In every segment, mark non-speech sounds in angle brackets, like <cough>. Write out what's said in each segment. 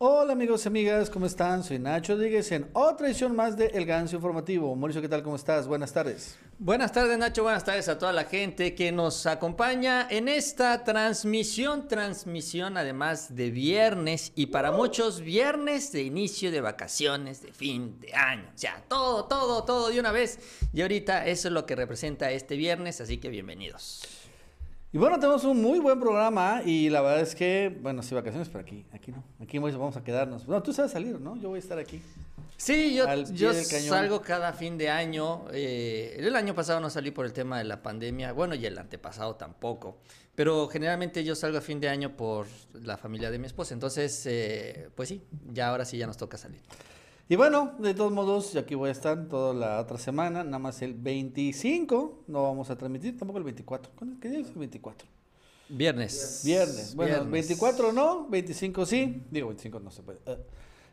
Hola amigos y amigas, ¿cómo están? Soy Nacho Díguez en otra edición más de El Ganso Informativo. Mauricio, ¿qué tal? ¿Cómo estás? Buenas tardes. Buenas tardes Nacho, buenas tardes a toda la gente que nos acompaña en esta transmisión, transmisión además de viernes y para muchos viernes de inicio de vacaciones, de fin de año, o sea, todo, todo, todo de una vez. Y ahorita eso es lo que representa este viernes, así que bienvenidos. Y bueno, tenemos un muy buen programa y la verdad es que, bueno, sí, vacaciones, pero aquí, aquí no. Aquí vamos a quedarnos. Bueno, tú sabes salir, ¿no? Yo voy a estar aquí. Sí, yo, yo salgo cada fin de año. Eh, el año pasado no salí por el tema de la pandemia, bueno, y el antepasado tampoco. Pero generalmente yo salgo a fin de año por la familia de mi esposa. Entonces, eh, pues sí, ya ahora sí ya nos toca salir. Y bueno, de todos modos, aquí voy a estar toda la otra semana, nada más el 25, no vamos a transmitir, tampoco el 24. ¿Qué día es el 24? Viernes. Viernes. Bueno, 24 no, 25 sí. Digo, 25 no se puede. Eh,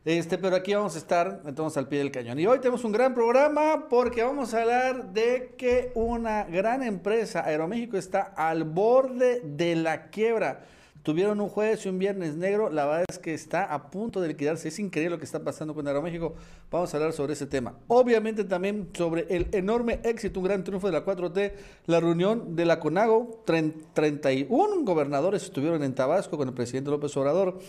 este, pero aquí vamos a estar entonces al pie del cañón. Y hoy tenemos un gran programa porque vamos a hablar de que una gran empresa, Aeroméxico, está al borde de la quiebra. Tuvieron un jueves y un viernes negro. La verdad es que está a punto de liquidarse. Es increíble lo que está pasando con Aeroméxico. Vamos a hablar sobre ese tema. Obviamente también sobre el enorme éxito, un gran triunfo de la 4T, la reunión de la CONAGO. 31 gobernadores estuvieron en Tabasco con el presidente López Obrador.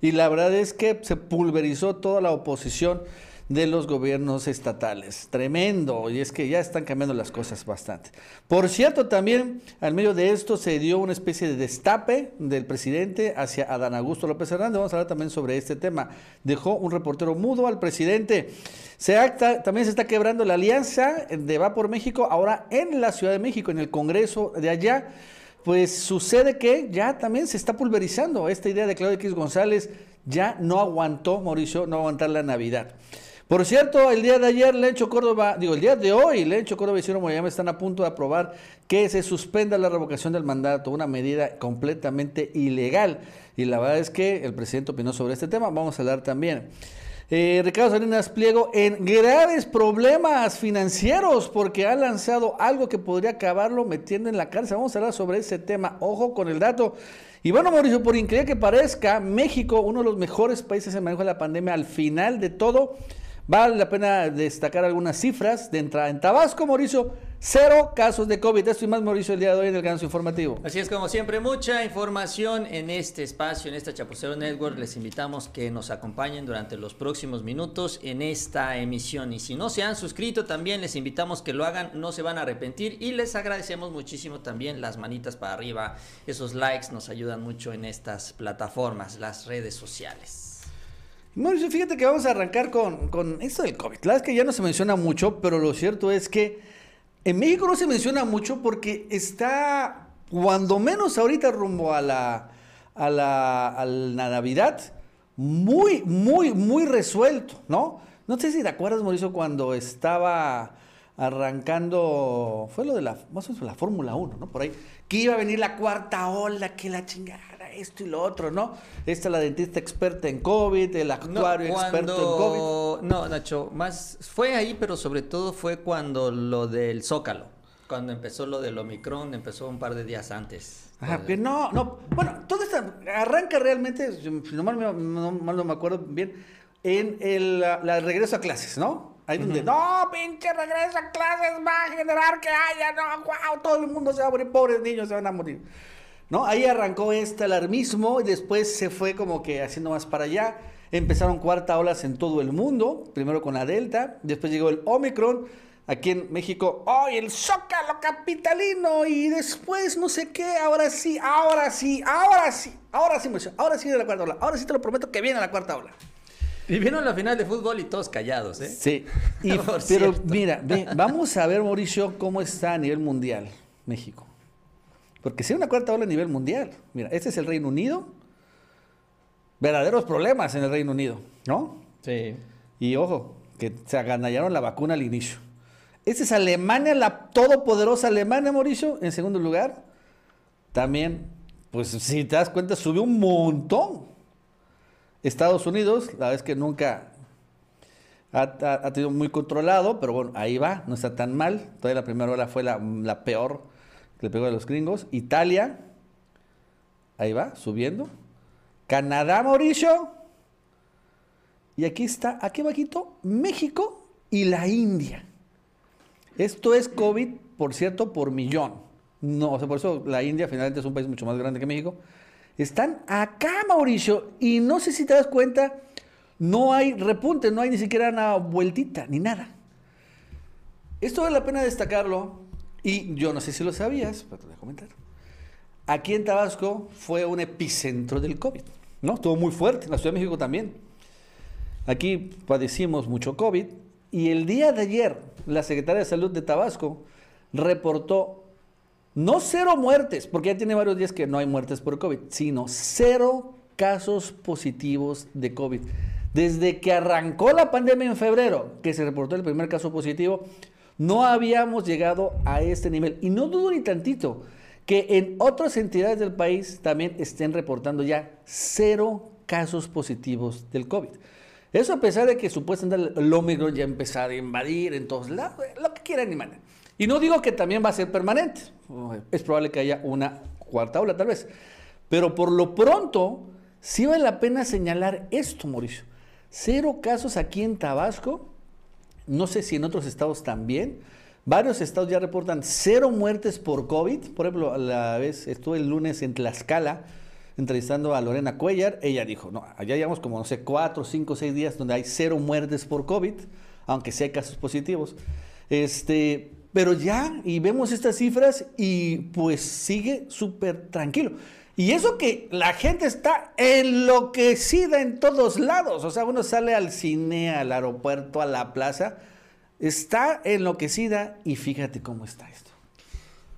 Y la verdad es que se pulverizó toda la oposición de los gobiernos estatales. Tremendo, y es que ya están cambiando las cosas bastante. Por cierto, también al medio de esto se dio una especie de destape del presidente hacia Adán Augusto López Hernández. Vamos a hablar también sobre este tema. Dejó un reportero mudo al presidente. Se acta, también se está quebrando la alianza de Va por México ahora en la Ciudad de México, en el Congreso de allá pues sucede que ya también se está pulverizando esta idea de Claudio X González, ya no aguantó, Mauricio, no aguantar la Navidad. Por cierto, el día de ayer Lencho Córdoba, digo, el día de hoy Lencho Córdoba y Ciro Moyama están a punto de aprobar que se suspenda la revocación del mandato, una medida completamente ilegal. Y la verdad es que el presidente opinó sobre este tema, vamos a hablar también. Eh, Ricardo Salinas Pliego en graves problemas financieros porque ha lanzado algo que podría acabarlo metiendo en la cárcel. Vamos a hablar sobre ese tema. Ojo con el dato. Y bueno, Mauricio, por increíble que parezca, México, uno de los mejores países en manejo de la pandemia, al final de todo, Vale la pena destacar algunas cifras de entrada. En Tabasco, Mauricio, cero casos de COVID. Esto y más, Mauricio, el día de hoy en el Ganso Informativo. Así es, como siempre, mucha información en este espacio, en esta Chapucero Network. Les invitamos que nos acompañen durante los próximos minutos en esta emisión. Y si no se han suscrito, también les invitamos que lo hagan, no se van a arrepentir. Y les agradecemos muchísimo también las manitas para arriba. Esos likes nos ayudan mucho en estas plataformas, las redes sociales. Mauricio, fíjate que vamos a arrancar con, con esto del COVID. La verdad es que ya no se menciona mucho, pero lo cierto es que en México no se menciona mucho porque está, cuando menos ahorita rumbo a la, a la, a la Navidad, muy, muy, muy resuelto, ¿no? No sé si te acuerdas, Mauricio, cuando estaba arrancando, fue lo de la, más la Fórmula 1, ¿no? Por ahí, que iba a venir la cuarta ola, que la chingada esto y lo otro, ¿no? Esta es la dentista experta en COVID, el actuario experto en COVID. No, Nacho, más fue ahí, pero sobre todo fue cuando lo del Zócalo, cuando empezó lo del Omicron, empezó un par de días antes. Ajá, que no, no, bueno, todo esto arranca realmente, si no mal, no, no me acuerdo bien, en el la, regreso a clases, ¿no? Ahí donde, no, pinche regreso a clases va a generar que haya, no, wow, todo el mundo se va a morir, pobres niños se van a morir. ¿No? Ahí arrancó este alarmismo y después se fue como que haciendo más para allá. Empezaron cuarta olas en todo el mundo, primero con la Delta, después llegó el Omicron, aquí en México, ¡ay, el Zócalo capitalino! Y después no sé qué, ahora sí, ahora sí, ahora sí, ahora sí, ahora sí de la cuarta ola, ahora sí te lo prometo que viene la cuarta ola. Y vino la final de fútbol y todos callados, ¿eh? Sí, <laughs> pero mira, vamos a ver, Mauricio, cómo está a nivel mundial México. Porque si hay una cuarta ola a nivel mundial, mira, este es el Reino Unido, verdaderos problemas en el Reino Unido, ¿no? Sí. Y ojo, que se aganallaron la vacuna al inicio. Este es Alemania, la todopoderosa Alemania, Mauricio, en segundo lugar. También, pues si te das cuenta, subió un montón. Estados Unidos, la vez que nunca ha, tenido muy controlado, pero bueno, ahí va, no está tan mal. Todavía la primera ola fue la, la peor le pegó a los gringos. Italia, ahí va, subiendo. Canadá, Mauricio, Y aquí está, aquí bajito, México y la India. Esto es COVID, por cierto, por millón. No, o sea, por eso la India finalmente es un país mucho más grande que México. Están acá, Mauricio, y no sé si te das cuenta, no hay repunte, no hay ni siquiera una vueltita, ni nada. Esto vale la pena destacarlo, y yo no sé si lo sabías, pero te voy a comentar. Aquí en Tabasco fue un epicentro del COVID, ¿no? Estuvo muy fuerte, en la Ciudad de México también. Aquí padecimos mucho COVID, y el día de ayer, la Secretaria de Salud de Tabasco reportó no cero muertes, porque ya tiene varios días que no hay muertes por COVID, sino cero casos positivos de COVID. Desde que arrancó la pandemia en febrero, que se reportó el primer caso positivo, no habíamos llegado a este nivel. Y no dudo ni tantito que en otras entidades del país también estén reportando ya cero casos positivos del COVID. Eso a pesar de que supuestamente el Omicron ya empezar a invadir en todos lados, lo que quieran y manden. Y no digo que también va a ser permanente. Es probable que haya una cuarta ola tal vez. Pero por lo pronto, sí vale la pena señalar esto, Mauricio. Cero casos aquí en Tabasco. No sé si en otros estados también. Varios estados ya reportan cero muertes por COVID. Por ejemplo, a la vez estuve el lunes en Tlaxcala entrevistando a Lorena Cuellar. Ella dijo, no, allá llevamos como, no sé, cuatro, cinco, seis días donde hay cero muertes por COVID, aunque sí hay casos positivos. Este, pero ya, y vemos estas cifras y pues sigue súper tranquilo. Y eso que la gente está enloquecida en todos lados. O sea, uno sale al cine, al aeropuerto, a la plaza, está enloquecida y fíjate cómo está esto.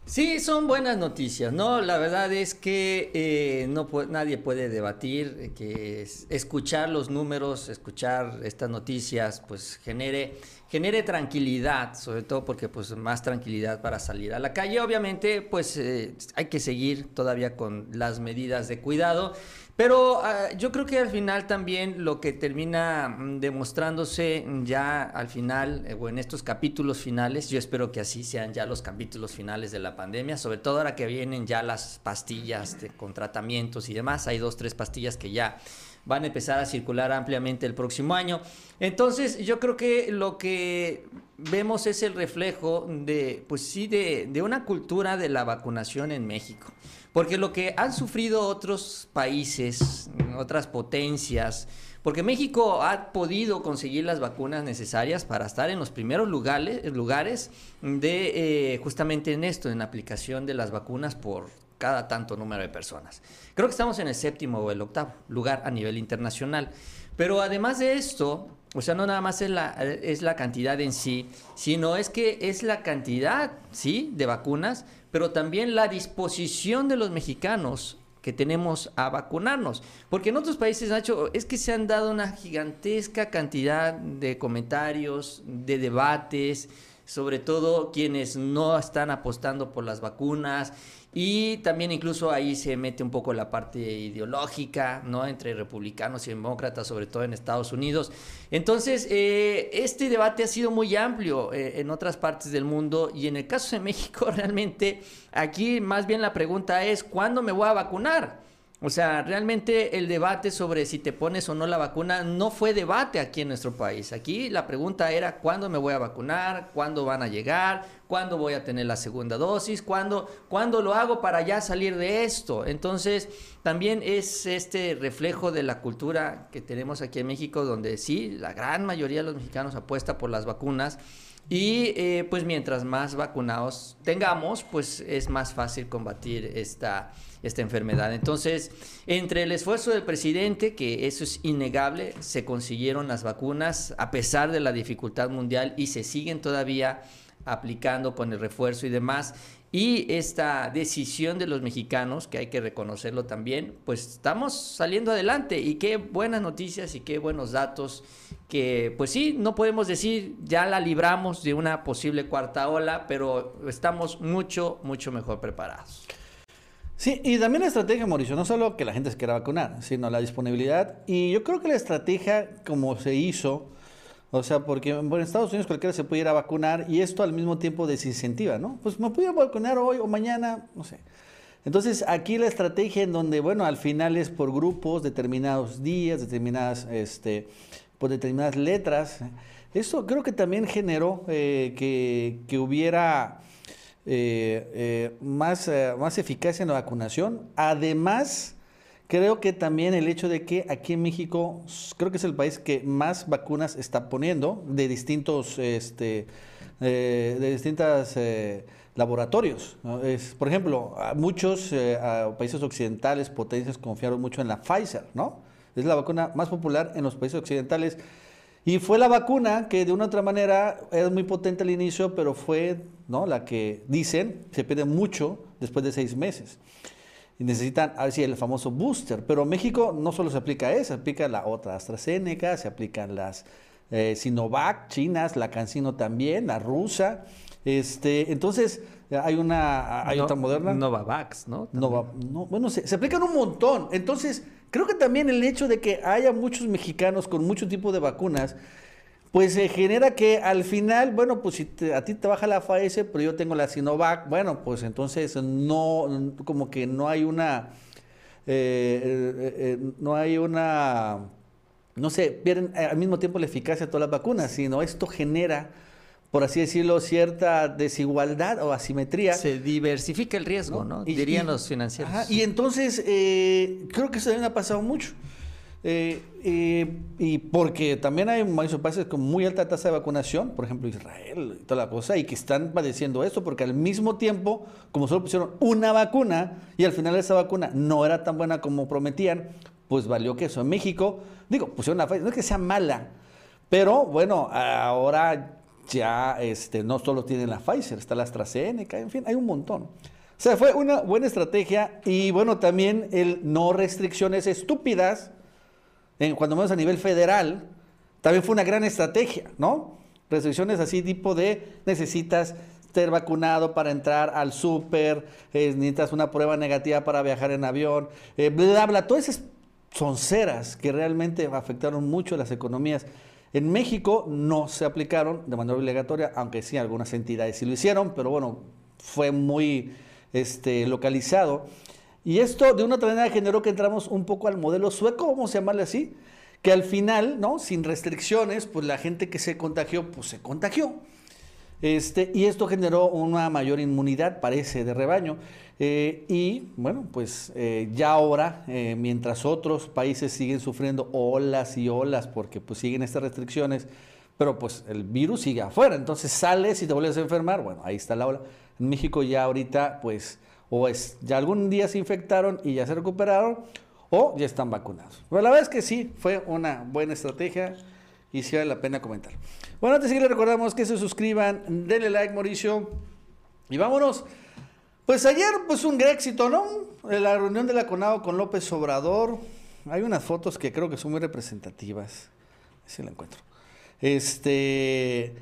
Sí, son buenas noticias, ¿no? La verdad es que eh, no nadie puede debatir que escuchar los números, escuchar estas noticias, pues genere genere tranquilidad, sobre todo porque pues más tranquilidad para salir a la calle. Obviamente, pues eh, hay que seguir todavía con las medidas de cuidado, pero ah, yo creo que al final también lo que termina mm, demostrándose ya al final eh, o en estos capítulos finales, yo espero que así sean ya los capítulos finales de la pandemia, sobre todo ahora que vienen ya las pastillas con tratamientos y demás, hay dos, tres pastillas que ya van a empezar a circular ampliamente el próximo año. Entonces, yo creo que lo que vemos es el reflejo de, pues sí, de, de una cultura de la vacunación en México. Porque lo que han sufrido otros países, otras potencias, porque México ha podido conseguir las vacunas necesarias para estar en los primeros lugares, lugares de eh, justamente en esto, en aplicación de las vacunas por cada tanto número de personas. Creo que estamos en el séptimo o el octavo lugar a nivel internacional. Pero además de esto, o sea, no nada más es la, es la cantidad en sí, sino es que es la cantidad, ¿sí?, de vacunas, pero también la disposición de los mexicanos que tenemos a vacunarnos. Porque en otros países, Nacho, es que se han dado una gigantesca cantidad de comentarios, de debates, sobre todo quienes no están apostando por las vacunas y también incluso ahí se mete un poco la parte ideológica, ¿no? Entre republicanos y demócratas, sobre todo en Estados Unidos. Entonces, eh, este debate ha sido muy amplio eh, en otras partes del mundo y en el caso de México, <laughs> realmente, aquí más bien la pregunta es, ¿cuándo me voy a vacunar? O sea, realmente el debate sobre si te pones o no la vacuna no fue debate aquí en nuestro país. Aquí la pregunta era cuándo me voy a vacunar, cuándo van a llegar, cuándo voy a tener la segunda dosis, cuándo, cuándo lo hago para ya salir de esto. Entonces, también es este reflejo de la cultura que tenemos aquí en México, donde sí, la gran mayoría de los mexicanos apuesta por las vacunas. Y eh, pues mientras más vacunados tengamos, pues es más fácil combatir esta esta enfermedad. Entonces, entre el esfuerzo del presidente, que eso es innegable, se consiguieron las vacunas a pesar de la dificultad mundial y se siguen todavía aplicando con el refuerzo y demás. Y esta decisión de los mexicanos, que hay que reconocerlo también, pues estamos saliendo adelante y qué buenas noticias y qué buenos datos que pues sí, no podemos decir ya la libramos de una posible cuarta ola, pero estamos mucho, mucho mejor preparados. Sí, y también la estrategia, Mauricio, no solo que la gente se quiera vacunar, sino la disponibilidad. Y yo creo que la estrategia, como se hizo, o sea, porque en Estados Unidos cualquiera se puede ir a vacunar y esto al mismo tiempo desincentiva, ¿no? Pues me puedo vacunar hoy o mañana, no sé. Entonces, aquí la estrategia en donde, bueno, al final es por grupos, determinados días, determinadas, este, por determinadas letras. Eso creo que también generó eh, que, que, hubiera eh, eh, más, más eficacia en la vacunación. Además, creo que también el hecho de que aquí en México, creo que es el país que más vacunas está poniendo de distintos, este, de distintas laboratorios. Es, por ejemplo, muchos países occidentales, potencias, confiaron mucho en la Pfizer, ¿no? Es la vacuna más popular en los países occidentales. Y fue la vacuna que de una u otra manera era muy potente al inicio, pero fue ¿no? la que dicen se pierde mucho después de seis meses. Y necesitan, a ver si el famoso booster. Pero México no solo se aplica esa, se aplica la otra AstraZeneca, se aplican las eh, Sinovac chinas, la Cancino también, la rusa. Este, entonces, hay una hay otra moderna. Novavax, ¿no? Nova, no bueno, se, se, aplican un montón. Entonces, Creo que también el hecho de que haya muchos mexicanos con mucho tipo de vacunas, pues se genera que al final, bueno, pues si a ti te baja la Pfizer, pero yo tengo la Sinovac, bueno, pues entonces no, como que no hay una, eh, eh, eh, no hay una, no sé, pierden al mismo tiempo la eficacia de todas las vacunas, sino esto genera por así decirlo, cierta desigualdad o asimetría. Se diversifica el riesgo, ¿no? Dirían los financieros. y entonces, eh, creo que eso también ha pasado mucho. Eh, eh, y porque también hay varios países con muy alta tasa de vacunación, por ejemplo Israel y toda la cosa, y que están padeciendo esto, porque al mismo tiempo, como solo pusieron una vacuna, y al final esa vacuna no era tan buena como prometían, pues valió que eso. En México, digo, pusieron una no es que sea mala, pero bueno, ahora ya este, no solo tienen la Pfizer, está la AstraZeneca, en fin, hay un montón. O sea, fue una buena estrategia y bueno, también el no restricciones estúpidas, en, cuando menos a nivel federal, también fue una gran estrategia, ¿no? Restricciones así tipo de necesitas ser vacunado para entrar al súper, eh, necesitas una prueba negativa para viajar en avión, eh, bla, bla, todas esas sonceras que realmente afectaron mucho las economías en México no se aplicaron de manera obligatoria, aunque sí algunas entidades sí lo hicieron, pero bueno, fue muy este, localizado. Y esto de una otra manera generó que entramos un poco al modelo sueco, vamos a llamarle así, que al final, ¿no? Sin restricciones, pues la gente que se contagió, pues se contagió. Este, y esto generó una mayor inmunidad, parece, de rebaño. Eh, y bueno, pues eh, ya ahora, eh, mientras otros países siguen sufriendo olas y olas porque pues siguen estas restricciones, pero pues el virus sigue afuera, entonces sales y te vuelves a enfermar, bueno, ahí está la ola. En México ya ahorita pues o es, ya algún día se infectaron y ya se recuperaron o ya están vacunados. Pero la verdad es que sí, fue una buena estrategia y sí vale la pena comentar. Bueno, antes de le recordamos que se suscriban, denle like Mauricio y vámonos. Pues ayer, pues un gran éxito, ¿no? La reunión de la CONAO con López Obrador. Hay unas fotos que creo que son muy representativas. Si la encuentro. Este.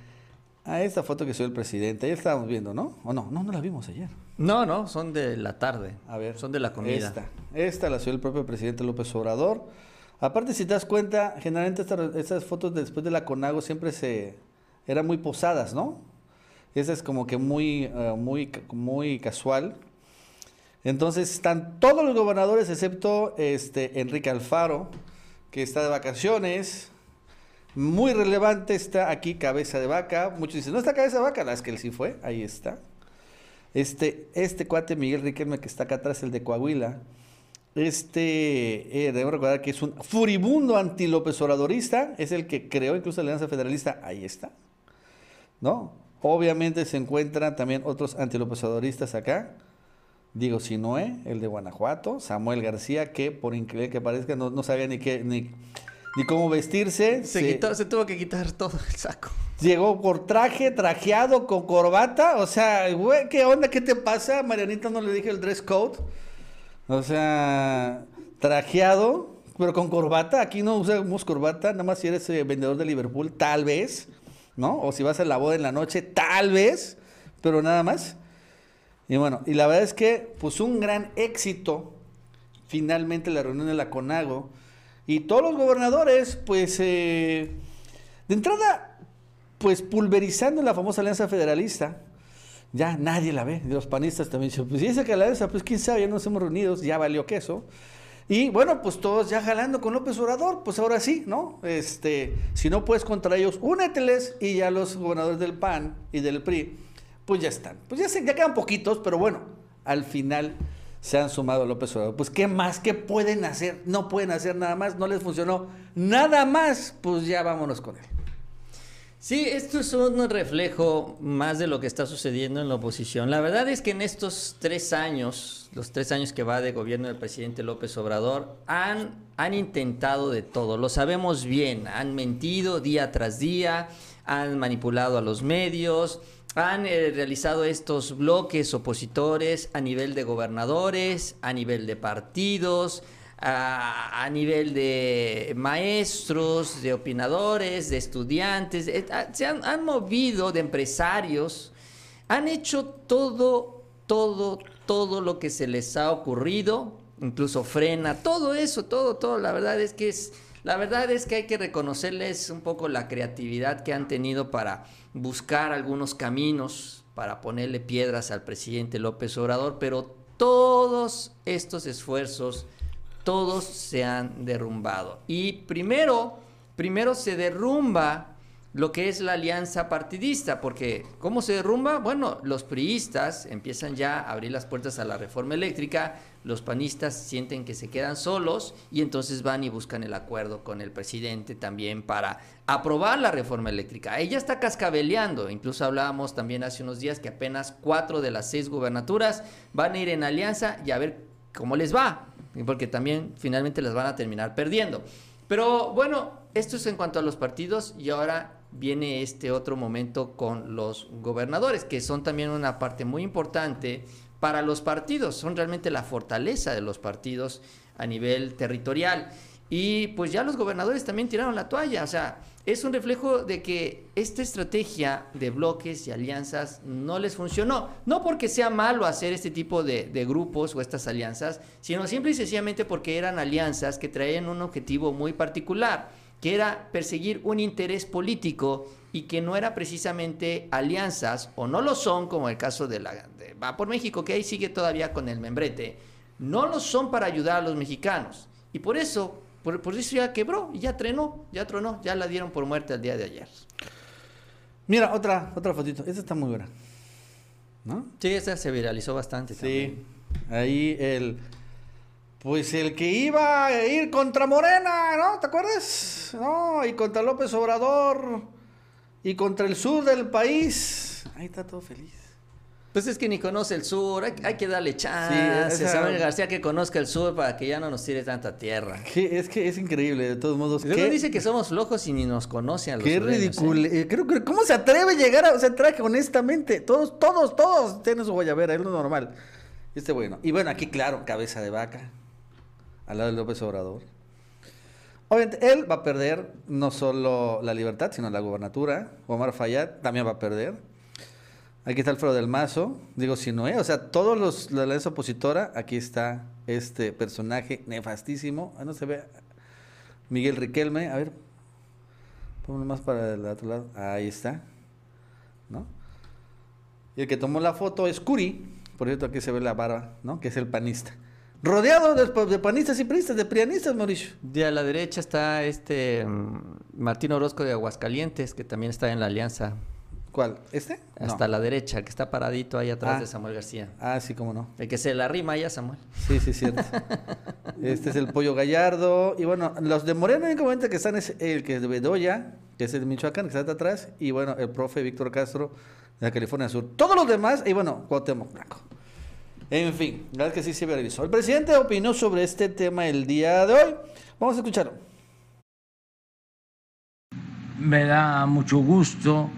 A esta foto que soy el presidente. Ayer estábamos viendo, ¿no? ¿O no? No, no la vimos ayer. No, no, son de la tarde. A ver. Son de la comida. Esta. Esta la subió el propio presidente López Obrador. Aparte, si te das cuenta, generalmente estas, estas fotos después de la CONAGO siempre se. eran muy posadas, ¿no? Esa es como que muy, eh, muy, muy casual. Entonces están todos los gobernadores excepto este, Enrique Alfaro, que está de vacaciones. Muy relevante está aquí Cabeza de Vaca. Muchos dicen, no está Cabeza de Vaca, la es que él sí fue, ahí está. Este, este cuate Miguel Riquelme que está acá atrás, el de Coahuila. Este, eh, debemos recordar que es un furibundo anti-López Obradorista, es el que creó incluso la Alianza Federalista, ahí está. ¿No? Obviamente se encuentran también otros antilopezadoristas acá. Diego Sinoé, el de Guanajuato, Samuel García, que por increíble que parezca no, sabía ni qué, ni, ni cómo vestirse. Se, se tuvo que quitar todo el saco. Llegó por traje, trajeado, con corbata. O sea, güey, ¿qué onda? ¿Qué te pasa? Marianita no le dije el dress code. O sea, trajeado, pero con corbata. Aquí no usamos corbata, nada más si eres eh, vendedor de Liverpool, tal vez. ¿no? O si vas a la boda en la noche, tal vez, pero nada más. Y bueno, y la verdad es que, pues un gran éxito, finalmente la reunión de la CONAGO, y todos los gobernadores, pues, eh, de entrada, pues pulverizando la famosa alianza federalista, ya nadie la ve, los panistas también dicen, pues dice que la alianza, pues quién sabe, ya nos hemos reunido, ya valió queso. Y bueno, pues todos ya jalando con López Obrador, pues ahora sí, ¿no? Este, si no puedes contra ellos, úneteles y ya los gobernadores del PAN y del PRI, pues ya están. Pues ya, se, ya quedan poquitos, pero bueno, al final se han sumado a López Obrador. Pues ¿qué más? ¿Qué pueden hacer? No pueden hacer nada más, no les funcionó nada más, pues ya vámonos con él. Sí, esto es un reflejo más de lo que está sucediendo en la oposición. La verdad es que en estos tres años, los tres años que va de gobierno del presidente López Obrador, han, han intentado de todo. Lo sabemos bien, han mentido día tras día, han manipulado a los medios, han eh, realizado estos bloques opositores a nivel de gobernadores, a nivel de partidos, a, nivel de maestros, de opinadores, de estudiantes, eh, ah, se han, han, movido de empresarios, han hecho todo, todo, todo lo que se les ha ocurrido, incluso frena, todo eso, todo, todo, la verdad es que es, la verdad es que hay que reconocerles un poco la creatividad que han tenido para buscar algunos caminos para ponerle piedras al presidente López Obrador, pero todos estos esfuerzos todos se han derrumbado. Y primero, primero se derrumba lo que es la alianza partidista, porque ¿cómo se derrumba? Bueno, los priistas empiezan ya a abrir las puertas a la reforma eléctrica, los panistas sienten que se quedan solos y entonces van y buscan el acuerdo con el presidente también para aprobar la reforma eléctrica. Ella está cascabeleando, incluso hablábamos también hace unos días que apenas cuatro de las seis gubernaturas van a ir en alianza y a ver cómo les va porque también finalmente las van a terminar perdiendo. Pero bueno, esto es en cuanto a los partidos y ahora viene este otro momento con los gobernadores, que son también una parte muy importante para los partidos, son realmente la fortaleza de los partidos a nivel territorial. Y pues ya los gobernadores también tiraron la toalla, o sea, es un reflejo de que esta estrategia de bloques y alianzas no les funcionó. No porque sea malo hacer este tipo de, grupos o estas alianzas, sino simple y sencillamente porque eran alianzas que traían un objetivo muy particular, que era perseguir un interés político y que no era precisamente alianzas, o no lo son, como el caso de la Va por México, que ahí sigue todavía con el membrete, no lo son para ayudar a los mexicanos. Y por eso por, eso ya quebró y ya trenó, ya tronó, ya la dieron por muerte el día de ayer. Mira, otra, otra fotito. Esta está muy buena. ¿No? Sí, esta se viralizó bastante. Sí. Ahí el. Pues el que iba a ir contra Morena, ¿no? ¿Te acuerdas? No, y contra López Obrador. Y contra el sur del país. Ahí está todo feliz. Pues es que ni conoce el sur, hay, que darle chance. Sí, Samuel García que conozca el sur para que ya no nos tire tanta tierra. es que es increíble, de todos modos. Luego dice que somos flojos y ni nos conoce a los Qué ridículo. ¿eh? Eh, creo ¿cómo se atreve a llegar a, o sea, traje honestamente? Todos, todos, todos tienen su guayabera, es lo normal. Este bueno. Y bueno, aquí claro, cabeza de vaca, al lado de López Obrador. Obviamente, él va a perder no solo la libertad, sino la gubernatura. Omar Fayad también va a perder. Aquí está Alfredo del Mazo, digo Sinoé, o sea, todos los la alianza opositora, aquí está este personaje nefastísimo. Ah, no se ve. Miguel Riquelme, a ver, ponlo más para el otro lado. Ahí está, ¿no? Y el que tomó la foto es Curi, por cierto, aquí se ve la barba, ¿no? Que es el panista. Rodeado de, de panistas y priistas, de prianistas, Mauricio. De a la derecha está este mm, Martín Orozco de Aguascalientes, que también está en la alianza ¿Cuál? ¿Este? Hasta la derecha, el que está paradito ahí atrás de ah. Samuel García. Ah, sí, cómo no. El que se la rima ya, Samuel. Sí, sí, cierto. <laughs> este es el Pollo Gallardo. Y bueno, los de Moreno únicamente que están es el que es de Bedoya, que es el de Michoacán, que está atrás. Y bueno, el profe Víctor Castro de la California Sur. Todos los demás, y bueno, Cuauhtémoc Blanco. En fin, la verdad que sí se realizó. El presidente opinó sobre este tema el día de hoy. Vamos a escucharlo. Me da mucho gusto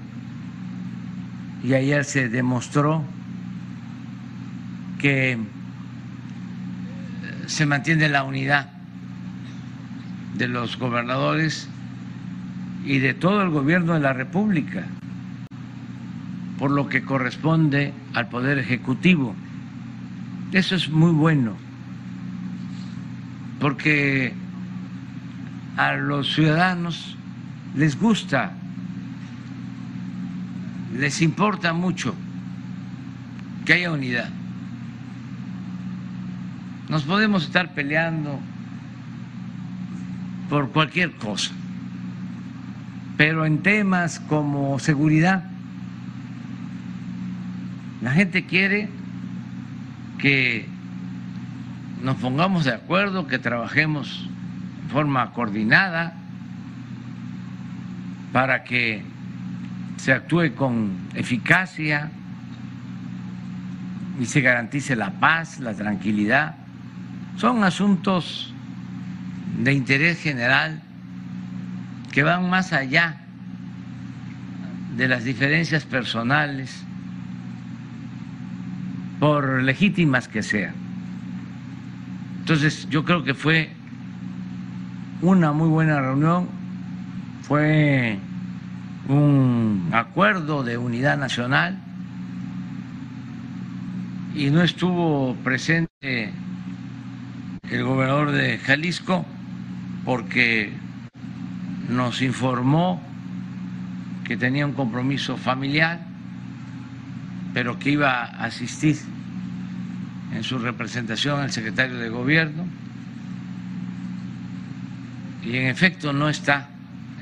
y ayer se demostró que eh, se mantiene la unidad de los gobernadores y de todo el gobierno de la República, por lo que corresponde al Poder Ejecutivo. Eso es muy bueno, porque a los ciudadanos les gusta les importa mucho que haya unidad. Nos podemos estar peleando por cualquier cosa. Pero en temas como seguridad, la gente quiere que nos pongamos de acuerdo, que trabajemos de forma coordinada para que se actúe con eficacia y se garantice la paz, la tranquilidad. Son asuntos de interés general que van más allá de las diferencias personales, por legítimas que sean. Entonces yo creo que fue una muy buena reunión, fue un acuerdo de unidad nacional y no estuvo presente el gobernador de Jalisco porque nos informó que tenía un compromiso familiar, pero que iba a asistir en su representación al secretario de gobierno. Y en efecto no está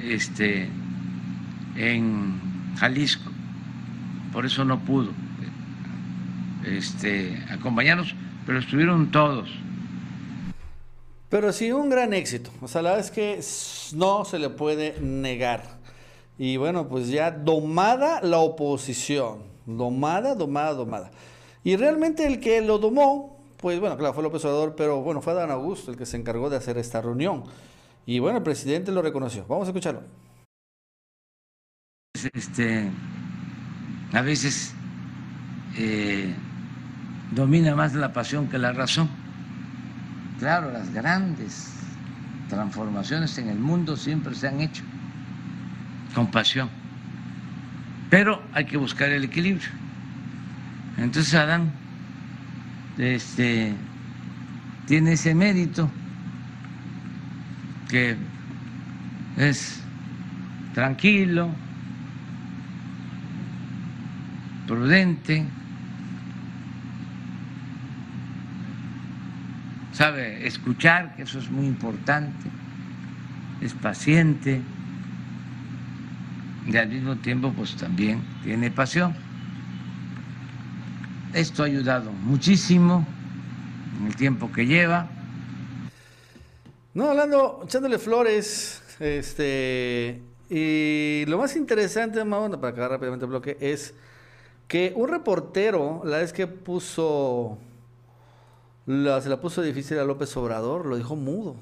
este, en Jalisco, por eso no pudo este, acompañarnos, pero estuvieron todos. Pero sí, un gran éxito. O sea, la verdad es que no se le puede negar. Y bueno, pues ya domada la oposición. Domada, domada, domada. Y realmente el que lo domó, pues bueno, claro, fue López Obrador, pero bueno, fue Dan Augusto el que se encargó de hacer esta reunión. Y bueno, el presidente lo reconoció. Vamos a escucharlo. Este, a veces eh, domina más la pasión que la razón. Claro, las grandes transformaciones en el mundo siempre se han hecho con pasión, pero hay que buscar el equilibrio. Entonces Adán este, tiene ese mérito que es tranquilo, prudente, sabe escuchar, que eso es muy importante, es paciente y al mismo tiempo pues también tiene pasión. Esto ha ayudado muchísimo en el tiempo que lleva. No, hablando, echándole flores, este, y lo más interesante, para acabar rápidamente el bloque, es que un reportero, la vez que puso se la puso difícil a López Obrador, lo dijo mudo.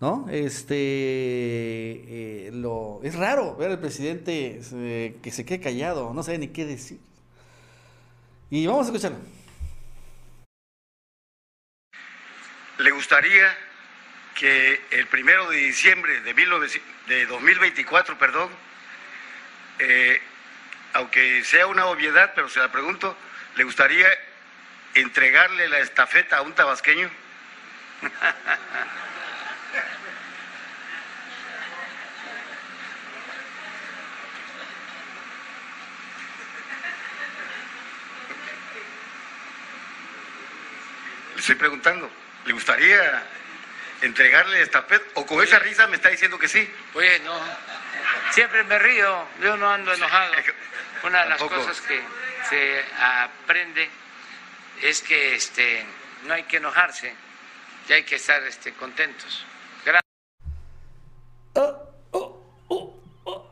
¿No? Este. Eh, lo, es raro ver al presidente eh, que se quede callado, no sabe ni qué decir. Y vamos a escucharlo. ¿Le gustaría que el primero de diciembre de, de 2024, perdón, eh, aunque sea una obviedad, pero se la pregunto, ¿le gustaría entregarle la estafeta a un tabasqueño? Le estoy preguntando, ¿le gustaría entregarle estafeta? ¿O con esa risa me está diciendo que sí? Pues no, siempre me río, yo no ando enojado. Una de las cosas que se aprende es que este, no hay que enojarse, ya hay que estar este, contentos. Gracias. Oh, oh, oh,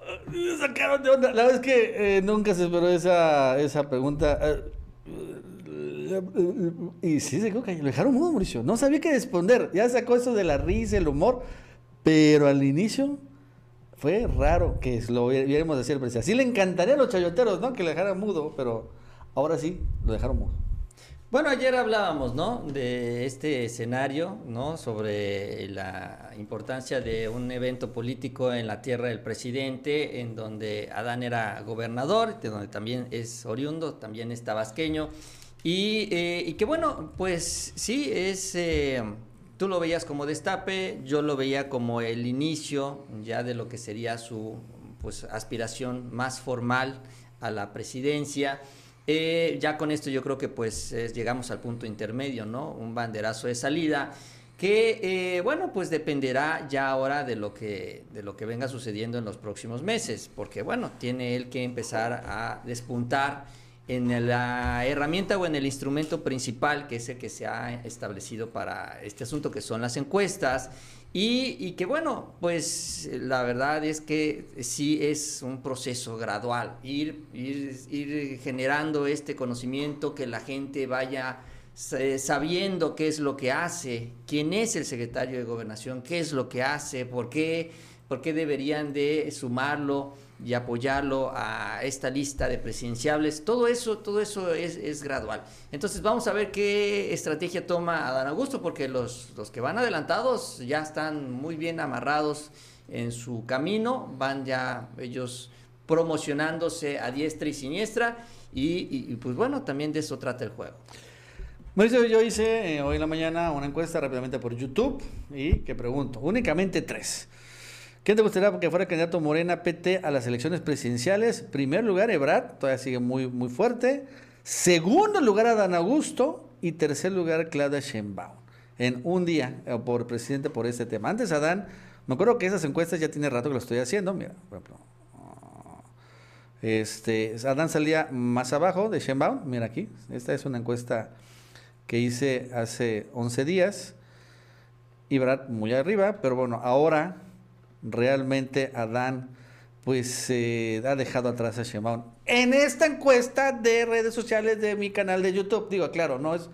sacaron de onda. La verdad es que eh, nunca se esperó esa, esa pregunta. Eh, y sí, se quedó Lo dejaron mudo, Mauricio. No sabía qué responder. Ya sacó eso de la risa, el humor. Pero al inicio fue raro que lo viéramos decir al Así le encantaría a los chayoteros, ¿no? Que le dejaran mudo. Pero ahora sí, lo dejaron mudo. Bueno, ayer hablábamos, ¿no? De este escenario, ¿no? Sobre la importancia de un evento político en la tierra del presidente, en donde Adán era gobernador, de donde también es oriundo, también es tabasqueño. Y, eh, que bueno, pues sí, es... Eh, tú lo veías como destape, yo lo veía como el inicio ya de lo que sería su pues, aspiración más formal a la presidencia. Eh, ya con esto yo creo que pues llegamos al punto intermedio, ¿no? Un banderazo de salida que eh, bueno pues dependerá ya ahora de lo que de lo que venga sucediendo en los próximos meses porque bueno tiene él que empezar a despuntar en la herramienta o en el instrumento principal que es el que se ha establecido para este asunto que son las encuestas. Y, que bueno, pues la verdad es que sí es un proceso gradual, ir, ir, ir generando este conocimiento, que la gente vaya sabiendo qué es lo que hace, quién es el secretario de gobernación, qué es lo que hace, por qué, por qué deberían de sumarlo y apoyarlo a esta lista de presidenciables. Todo eso, todo eso es, es, gradual. Entonces vamos a ver qué estrategia toma Adán Augusto, porque los, los que van adelantados ya están muy bien amarrados en su camino, van ya ellos promocionándose a diestra y siniestra, y, pues bueno, también de eso trata el juego. Mauricio, yo hice eh, hoy en la mañana una encuesta rápidamente por YouTube y que pregunto, únicamente tres. ¿Quién te gustaría que fuera candidato Morena PT a las elecciones presidenciales? Primer lugar, Ebrard, todavía sigue muy, muy fuerte. Segundo lugar, Adán Augusto. Y tercer lugar, Claudia Sheinbaum. En un día, eh, por presidente, por este tema. Antes, Adán, me acuerdo que esas encuestas ya tiene rato que lo estoy haciendo. Mira, por ejemplo. Este, Adán salía más abajo de Sheinbaum. Mira aquí. Esta es una encuesta que hice hace 11 días. Y Brad muy arriba, pero bueno, ahora realmente Adán pues se ha dejado atrás a Sheinbaum. En esta encuesta de redes sociales de mi canal de YouTube, digo, claro, no es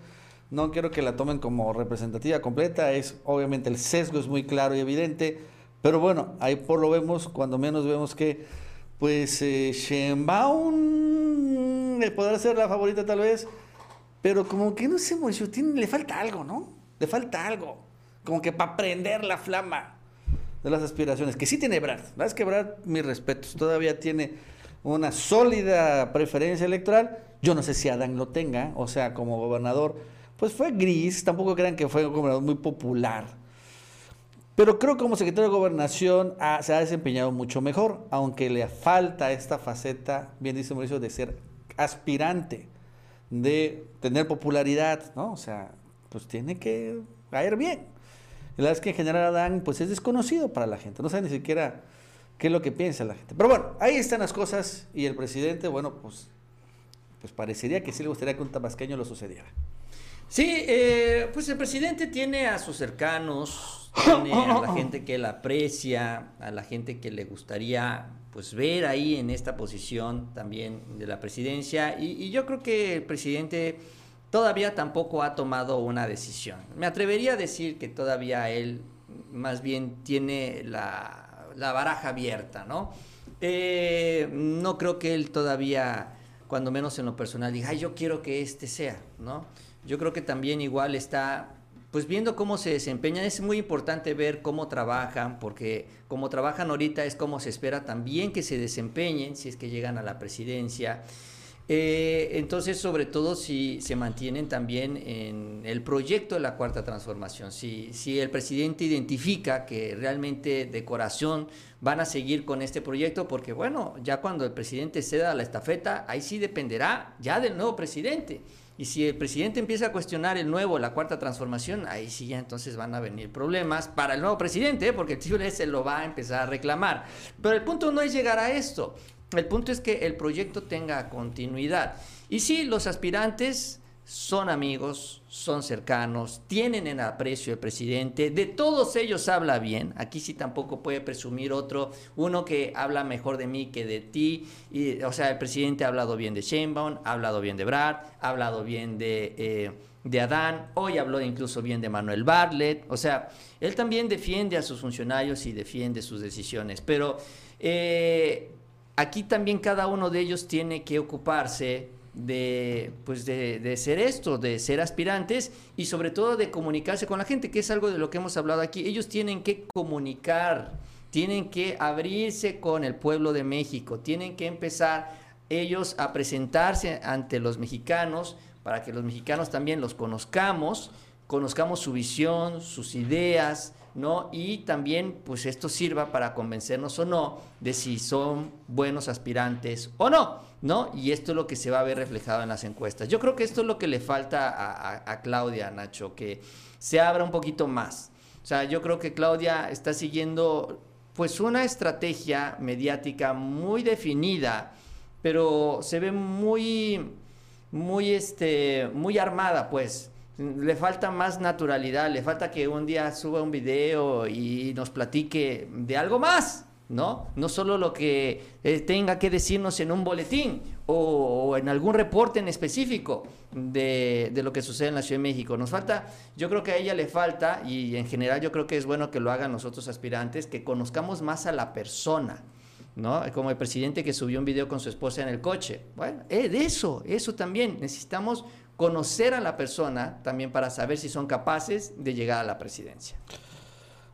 no quiero que la tomen como representativa completa, es obviamente el sesgo es muy claro y evidente, pero bueno, ahí por lo vemos, cuando menos vemos que pues eh, Sheinbaum podrá ser la favorita tal vez, pero como que no sé, Mauricio, tiene, le falta algo, ¿no? Le falta algo. Como que para prender la flama de las aspiraciones. Que sí tiene Brad. La es que Brad, mis respetos, todavía tiene una sólida preferencia electoral. Yo no sé si Adán lo tenga, o sea, como gobernador, pues fue gris, tampoco crean que fue un gobernador muy popular. Pero creo que como secretario de gobernación se ha desempeñado mucho mejor, aunque le falta esta faceta, bien dice Mauricio, de ser aspirante de tener popularidad, ¿no? O sea, pues tiene que caer bien. Verdad es que en general Adán, pues es desconocido para la gente, no sabe ni siquiera qué es lo que piensa la gente. Pero bueno, ahí están las cosas y el presidente, bueno, pues, pues parecería que sí le gustaría que un tabasqueño lo sucediera. Sí, eh, pues el presidente tiene a sus cercanos, tiene a la <laughs> gente que él aprecia, a la gente que le gustaría pues ver ahí en esta posición también de la presidencia y, yo creo que el presidente todavía tampoco ha tomado una decisión. Me atrevería a decir que todavía él más bien tiene la, baraja abierta, ¿no? Eh, no creo que él todavía, cuando menos en lo personal, diga, yo quiero que este sea, ¿no? Yo creo que también igual está pues viendo cómo se desempeñan, es muy importante ver cómo trabajan, porque como trabajan ahorita es como se espera también que se desempeñen si es que llegan a la presidencia. Eh, entonces, sobre todo si se mantienen también en el proyecto de la cuarta transformación, si, si el presidente identifica que realmente de corazón van a seguir con este proyecto, porque bueno, ya cuando el presidente ceda la estafeta, ahí sí dependerá ya del nuevo presidente. Y si el presidente empieza a cuestionar el nuevo, la cuarta transformación, ahí sí ya entonces van a venir problemas para el nuevo presidente, ¿eh? porque el <laughs> tío se lo va a empezar a reclamar. Pero el punto no es llegar a esto. El punto es que el proyecto tenga continuidad. Y sí, los aspirantes son amigos, son cercanos, tienen en aprecio el presidente, de todos ellos habla bien, aquí sí tampoco puede presumir otro, uno que habla mejor de mí que de ti, o sea, el presidente ha hablado bien de Sheinbaum, ha hablado bien de Brad, ha hablado bien de, eh, de Adán, hoy habló incluso bien de Manuel Bartlett, o sea, él también defiende a sus funcionarios y defiende sus decisiones, pero eh, aquí también cada uno de ellos tiene que ocuparse de, pues de, de, ser esto, de ser aspirantes y sobre todo de comunicarse con la gente, que es algo de lo que hemos hablado aquí. Ellos tienen que comunicar, tienen que abrirse con el pueblo de México, tienen que empezar ellos a presentarse ante los mexicanos para que los mexicanos también los conozcamos conozcamos su visión, sus ideas, ¿no? Y también, pues esto sirva para convencernos o no de si son buenos aspirantes o no, ¿no? Y esto es lo que se va a ver reflejado en las encuestas. Yo creo que esto es lo que le falta a, a Claudia, Nacho, que se abra un poquito más. O sea, yo creo que Claudia está siguiendo pues una estrategia mediática muy definida, pero se ve muy, muy, este, muy armada, pues. Le falta más naturalidad, le falta que un día suba un video y nos platique de algo más, ¿no? No solo lo que eh, tenga que decirnos en un boletín o, en algún reporte en específico de, de, lo que sucede en la Ciudad de México. Nos falta, yo creo que a ella le falta, y en general yo creo que es bueno que lo hagan nosotros aspirantes, que conozcamos más a la persona. ¿no? Como el presidente que subió un video con su esposa en el coche. Bueno, eh, de eso, eso también. Necesitamos conocer a la persona también para saber si son capaces de llegar a la presidencia.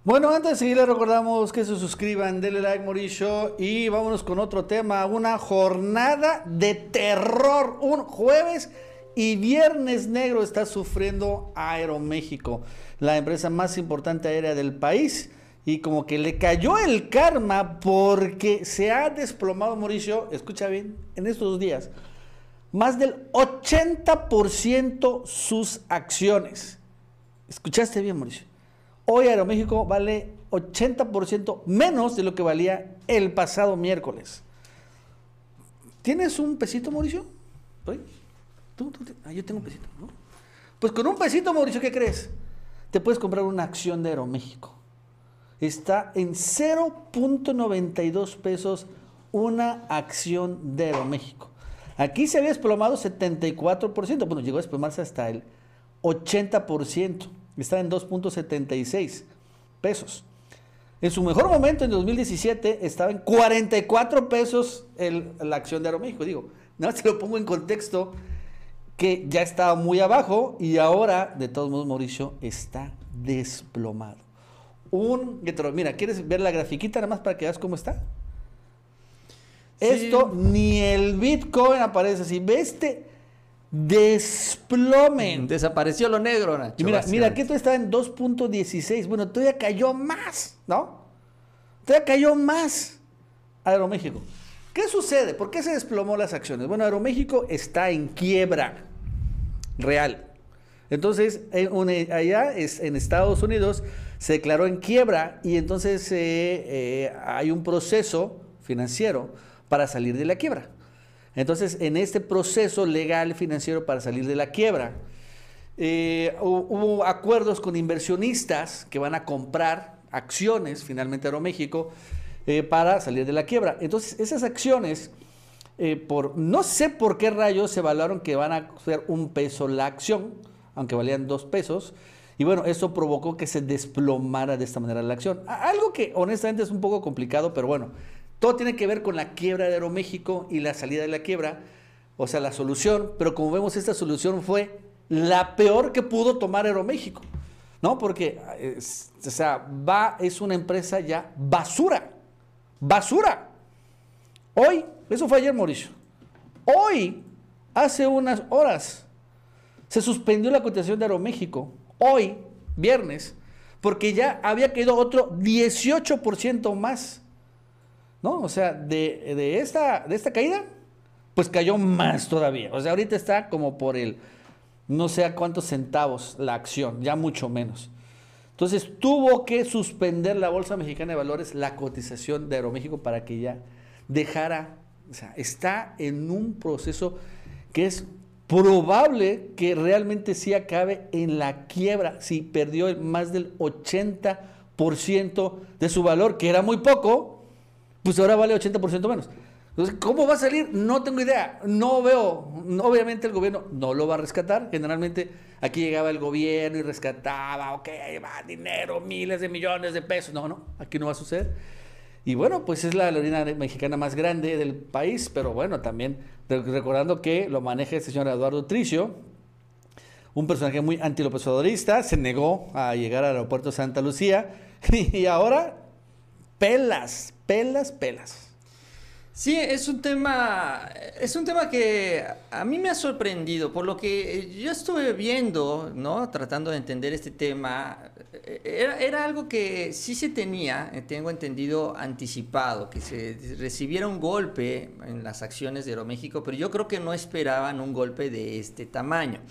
Bueno, antes de seguir, les recordamos que se suscriban, denle like, Mauricio, y vámonos con otro tema. Una jornada de terror. Un jueves y viernes negro está sufriendo Aeroméxico, la empresa más importante aérea del país. Y como que le cayó el karma porque se ha desplomado, Mauricio, escucha bien, en estos días, más del 80% sus acciones. ¿Escuchaste bien, Mauricio? Hoy Aeroméxico vale 80% menos de lo que valía el pasado miércoles. ¿Tienes un pesito, Mauricio? ¿Tú, ah, yo tengo un pesito, ¿no? Pues con un pesito, Mauricio, ¿qué crees? Te puedes comprar una acción de Aeroméxico. Está en 0.92 pesos una acción de Aeroméxico. Aquí se había desplomado 74%, bueno, llegó a desplomarse hasta el 80% está en 2.76 pesos. En su mejor momento, en 2017, estaba en 44 pesos la acción de Aeroméxico. Digo, nada más te lo pongo en contexto que ya estaba muy abajo y ahora, de todos modos, Mauricio, está desplomado. Un, mira, ¿quieres ver la grafiquita nada más para que veas cómo está? Esto, ni el Bitcoin aparece así. ¿Ves este? desplomen. Desapareció lo negro, Nacho. mira, mira, que esto estaba en 2.16. Bueno, todavía cayó más, ¿no? Todavía cayó más Aeroméxico. ¿Qué sucede? ¿Por qué se desplomó las acciones? Bueno, Aeroméxico está en quiebra real. Entonces, allá es, en Estados Unidos se declaró en quiebra y entonces eh, eh, hay un proceso financiero para salir de la quiebra. Entonces, en este proceso legal financiero para salir de la quiebra, eh, hubo acuerdos con inversionistas que van a comprar acciones, finalmente Aeroméxico, eh, para salir de la quiebra. Entonces, esas acciones, eh, por no sé por qué rayos se evaluaron que van a ser un peso la acción, aunque valían dos pesos. Y bueno, eso provocó que se desplomara de esta manera la acción. Algo que honestamente es un poco complicado, pero bueno, todo tiene que ver con la quiebra de Aeroméxico y la salida de la quiebra, o sea, la solución, pero como vemos esta solución fue la peor que pudo tomar Aeroméxico, ¿no? Porque, o sea, va, es una empresa ya basura, basura. Hoy, eso fue ayer, Mauricio, hoy, hace unas horas, se suspendió la cotización de Aeroméxico, hoy, viernes, porque ya había caído otro 18% más. ¿No? O sea, de, esta, de esta caída, pues cayó más todavía. O sea, ahorita está como por el, no sé a cuántos centavos la acción, ya mucho menos. Entonces tuvo que suspender la Bolsa Mexicana de Valores la cotización de Aeroméxico para que ya dejara, o sea, está en un proceso que es probable que realmente sí acabe en la quiebra, si perdió más del 80% de su valor, que era muy poco, pues ahora vale 80% menos. Entonces, ¿cómo va a salir? No tengo idea. No veo. obviamente el gobierno no lo va a rescatar. Generalmente aquí llegaba el gobierno y rescataba, ok, va dinero, miles de millones de pesos. No, no, aquí no va a suceder. Y bueno, pues es la aerolínea mexicana más grande del país, pero bueno, también recordando que lo maneja el señor Eduardo Tricio, un personaje muy antilopesadorista, se negó a llegar al aeropuerto Santa Lucía <laughs> y ahora pelas, pelas, pelas. Sí, es un tema, es un tema que a mí me ha sorprendido, por lo que yo estuve viendo, ¿no? Tratando de entender este tema, era, era algo que sí se tenía, eh, tengo entendido, anticipado, que se recibiera un golpe en las acciones de Aeroméxico, pero yo creo que no esperaban un golpe de este tamaño.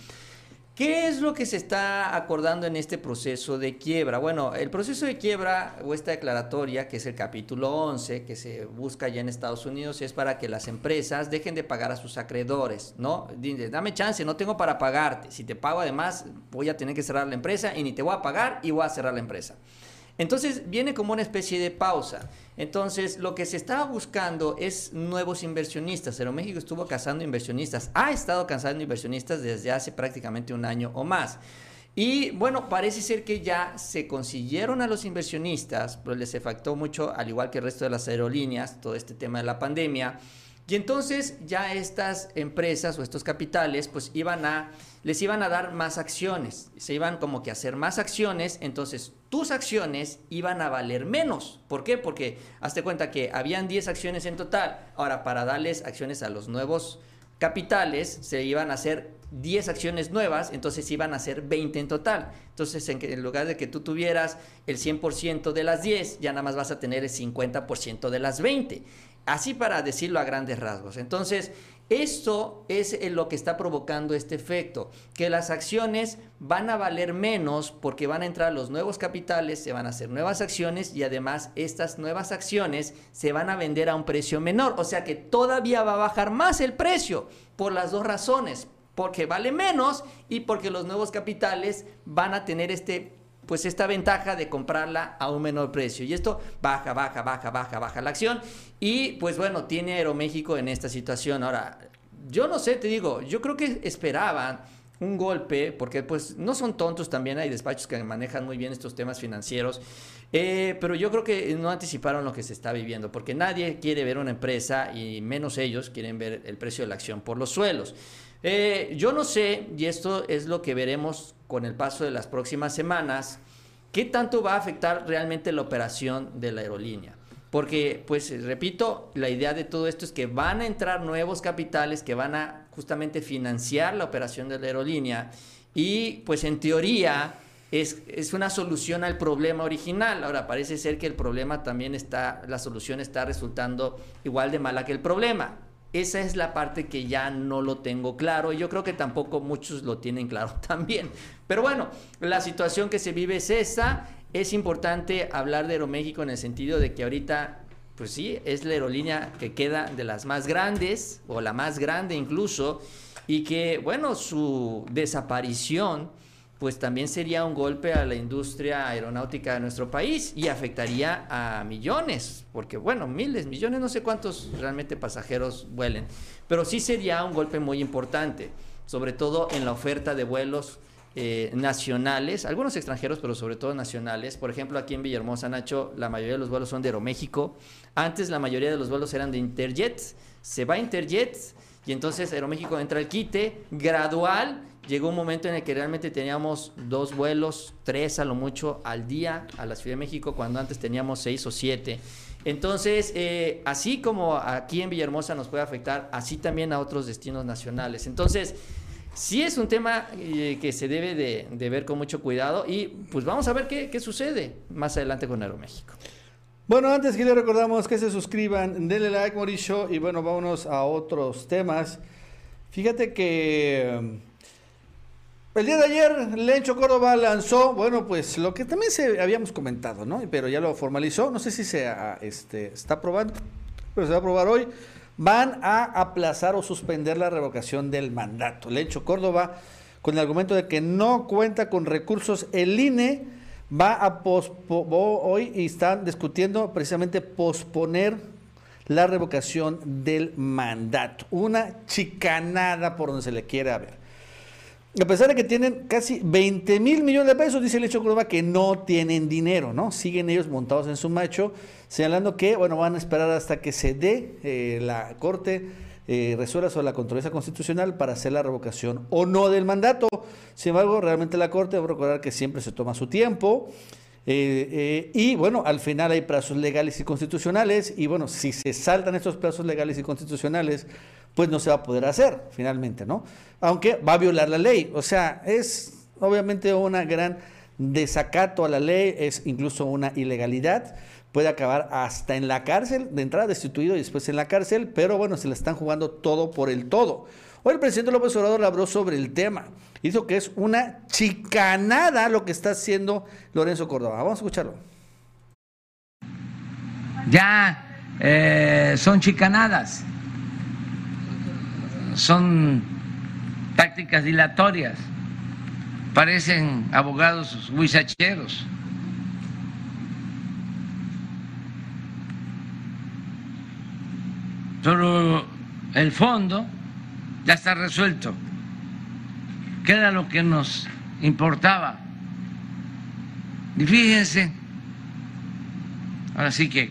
¿Qué es lo que se está acordando en este proceso de quiebra? Bueno, el proceso de quiebra o esta declaratoria, que es el capítulo 11, que se busca ya en Estados Unidos, es para que las empresas dejen de pagar a sus acreedores, ¿no? Dame chance, no tengo para pagarte. Si te pago además, voy a tener que cerrar la empresa y ni te voy a pagar y voy a cerrar la empresa. Entonces viene como una especie de pausa. Entonces lo que se estaba buscando es nuevos inversionistas. Aeroméxico estuvo cazando inversionistas, ha estado cazando inversionistas desde hace prácticamente un año o más. Y bueno, parece ser que ya se consiguieron a los inversionistas, pero les afectó mucho, al igual que el resto de las aerolíneas, todo este tema de la pandemia. Y entonces ya estas empresas o estos capitales pues iban a, les iban a dar más acciones, se iban como que a hacer más acciones, entonces tus acciones iban a valer menos. ¿Por qué? Porque hazte cuenta que habían 10 acciones en total, ahora para darles acciones a los nuevos capitales se iban a hacer 10 acciones nuevas, entonces iban a ser 20 en total. Entonces, en, en lugar de que tú tuvieras el 100% de las 10, ya nada más vas a tener el 50% de las 20. Así para decirlo a grandes rasgos. Entonces, esto es lo que está provocando este efecto, que las acciones van a valer menos porque van a entrar los nuevos capitales, se van a hacer nuevas acciones y además estas nuevas acciones se van a vender a un precio menor. O sea que todavía va a bajar más el precio por las dos razones, porque vale menos y porque los nuevos capitales van a tener este pues esta ventaja de comprarla a un menor precio. Y esto baja, baja, baja, baja, baja la acción. Y pues bueno, tiene Aeroméxico en esta situación. Ahora, yo no sé, te digo, yo creo que esperaban un golpe, porque pues no son tontos también, hay despachos que manejan muy bien estos temas financieros, eh, pero yo creo que no anticiparon lo que se está viviendo, porque nadie quiere ver una empresa y menos ellos quieren ver el precio de la acción por los suelos. Eh, yo no sé, y esto es lo que veremos con el paso de las próximas semanas, qué tanto va a afectar realmente la operación de la aerolínea. Porque, pues, repito, la idea de todo esto es que van a entrar nuevos capitales que van a justamente financiar la operación de la aerolínea y, pues, en teoría es, es una solución al problema original. Ahora, parece ser que el problema también está, la solución está resultando igual de mala que el problema. Esa es la parte que ya no lo tengo claro y yo creo que tampoco muchos lo tienen claro <laughs> también. Pero bueno, la situación que se vive es esa. Es importante hablar de Aeroméxico en el sentido de que ahorita, pues sí, es la aerolínea que queda de las más grandes o la más grande incluso y que, bueno, su desaparición pues también sería un golpe a la industria aeronáutica de nuestro país y afectaría a millones, porque bueno, miles, millones, no sé cuántos realmente pasajeros vuelen, pero sí sería un golpe muy importante, sobre todo en la oferta de vuelos eh, nacionales, algunos extranjeros, pero sobre todo nacionales. Por ejemplo, aquí en Villahermosa, Nacho, la mayoría de los vuelos son de Aeroméxico. Antes la mayoría de los vuelos eran de Interjet. Se va Interjet y entonces Aeroméxico entra al quite gradual llegó un momento en el que realmente teníamos dos vuelos, tres a lo mucho al día a la Ciudad de México, cuando antes teníamos seis o siete. Entonces, eh, así como aquí en Villahermosa nos puede afectar, así también a otros destinos nacionales. Entonces, sí es un tema eh, que se debe de, ver con mucho cuidado y pues vamos a ver qué, qué sucede más adelante con Aeroméxico. Bueno, antes que les recordamos que se suscriban, denle like, Mauricio, y bueno, vámonos a otros temas. Fíjate que el día de ayer, Lencho Córdoba lanzó, bueno, pues lo que también se habíamos comentado, ¿no? Pero ya lo formalizó, no sé si se este, está aprobando, pero se va a aprobar hoy. Van a aplazar o suspender la revocación del mandato. Lencho Córdoba, con el argumento de que no cuenta con recursos, el INE va a posponer, hoy y están discutiendo precisamente posponer la revocación del mandato. Una chicanada por donde se le quiera ver a pesar de que tienen casi 20 mil millones de pesos, dice el hecho Córdoba que no tienen dinero, ¿no? Siguen ellos montados en su macho, señalando que, bueno, van a esperar hasta que se dé eh, la Corte eh, resuelva sobre la controversia constitucional para hacer la revocación o no del mandato. Sin embargo, realmente la Corte, debo recordar que siempre se toma su tiempo. Eh, eh, y bueno, al final hay plazos legales y constitucionales y bueno, si se saltan estos plazos legales y constitucionales, pues no se va a poder hacer finalmente, ¿no? Aunque va a violar la ley. O sea, es obviamente una gran desacato a la ley, es incluso una ilegalidad puede acabar hasta en la cárcel, de entrada destituido y después en la cárcel, pero bueno, se le están jugando todo por el todo. Hoy el presidente López Obrador habló sobre el tema. Dijo que es una chicanada lo que está haciendo Lorenzo Córdoba. Vamos a escucharlo. Ya eh, son chicanadas, son tácticas dilatorias, parecen abogados huizacheros. Pero el fondo ya está resuelto. Queda lo que nos importaba. Y fíjense, ahora sí que,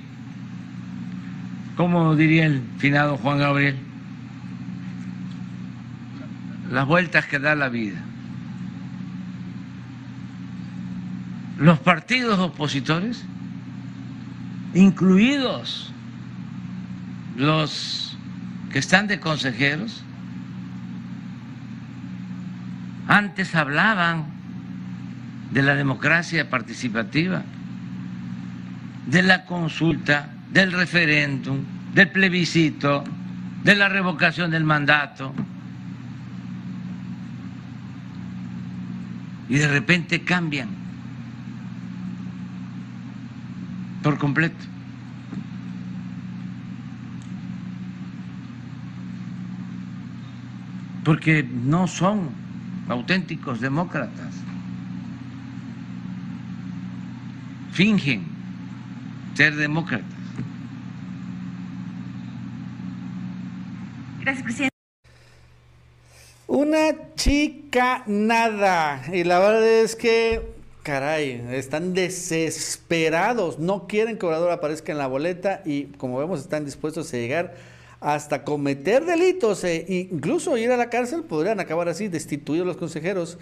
como diría el finado Juan Gabriel, las vueltas que da la vida. Los partidos opositores, incluidos los que están de consejeros, antes hablaban de la democracia participativa, de la consulta, del referéndum, del plebiscito, de la revocación del mandato. Y de repente cambian por completo. Porque no son auténticos demócratas. Fingen ser demócratas. Gracias, presidente. Una chica nada. Y la verdad es que, caray, están desesperados. No quieren que Obrador aparezca en la boleta y, como vemos, están dispuestos a llegar hasta cometer delitos e incluso ir a la cárcel, podrían acabar así, destituidos los consejeros.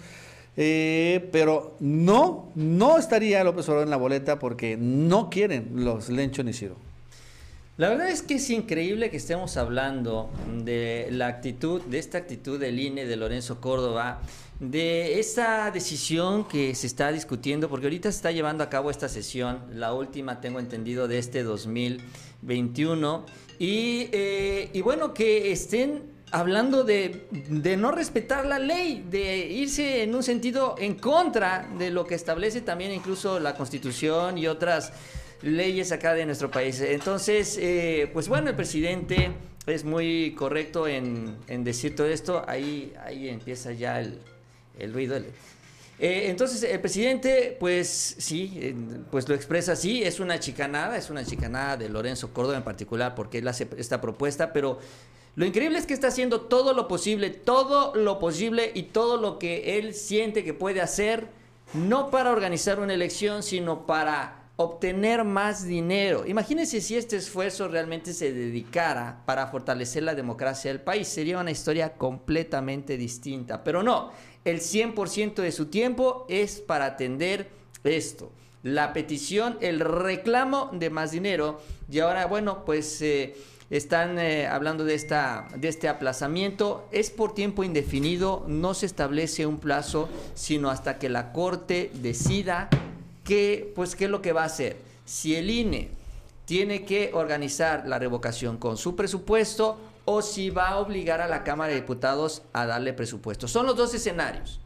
Eh, pero no, no estaría López Obrador en la boleta porque no quieren los Lencho ni Ciro. La verdad es que es increíble que estemos hablando de la actitud, de esta actitud del INE de Lorenzo Córdoba, de esa decisión que se está discutiendo, porque ahorita se está llevando a cabo esta sesión, la última, tengo entendido, de este 2021 eh, y, bueno, que estén hablando de, no respetar la ley, de irse en un sentido en contra de lo que establece también incluso la constitución y otras leyes acá de nuestro país. Entonces, eh, pues bueno, el presidente es muy correcto en, decir todo esto. Ahí, ahí empieza ya el, el ruido. Eh, entonces, el presidente, pues sí, pues lo expresa así, es una chicanada, es una chicanada de Lorenzo Córdoba en particular, porque él hace esta propuesta, pero lo increíble es que está haciendo todo lo posible, todo lo posible y todo lo que él siente que puede hacer, no para organizar una elección, sino para obtener más dinero. Imagínense si este esfuerzo realmente se dedicara para fortalecer la democracia del país. Sería una historia completamente distinta. Pero no, el 100% de su tiempo es para atender esto. La petición, el reclamo de más dinero. Y ahora, bueno, pues eh, están eh, hablando de, esta, de este aplazamiento. Es por tiempo indefinido, no se establece un plazo, sino hasta que la Corte decida qué, pues, qué es lo que va a hacer. Si el INE tiene que organizar la revocación con su presupuesto o si va a obligar a la Cámara de Diputados a darle presupuesto. Son los dos escenarios.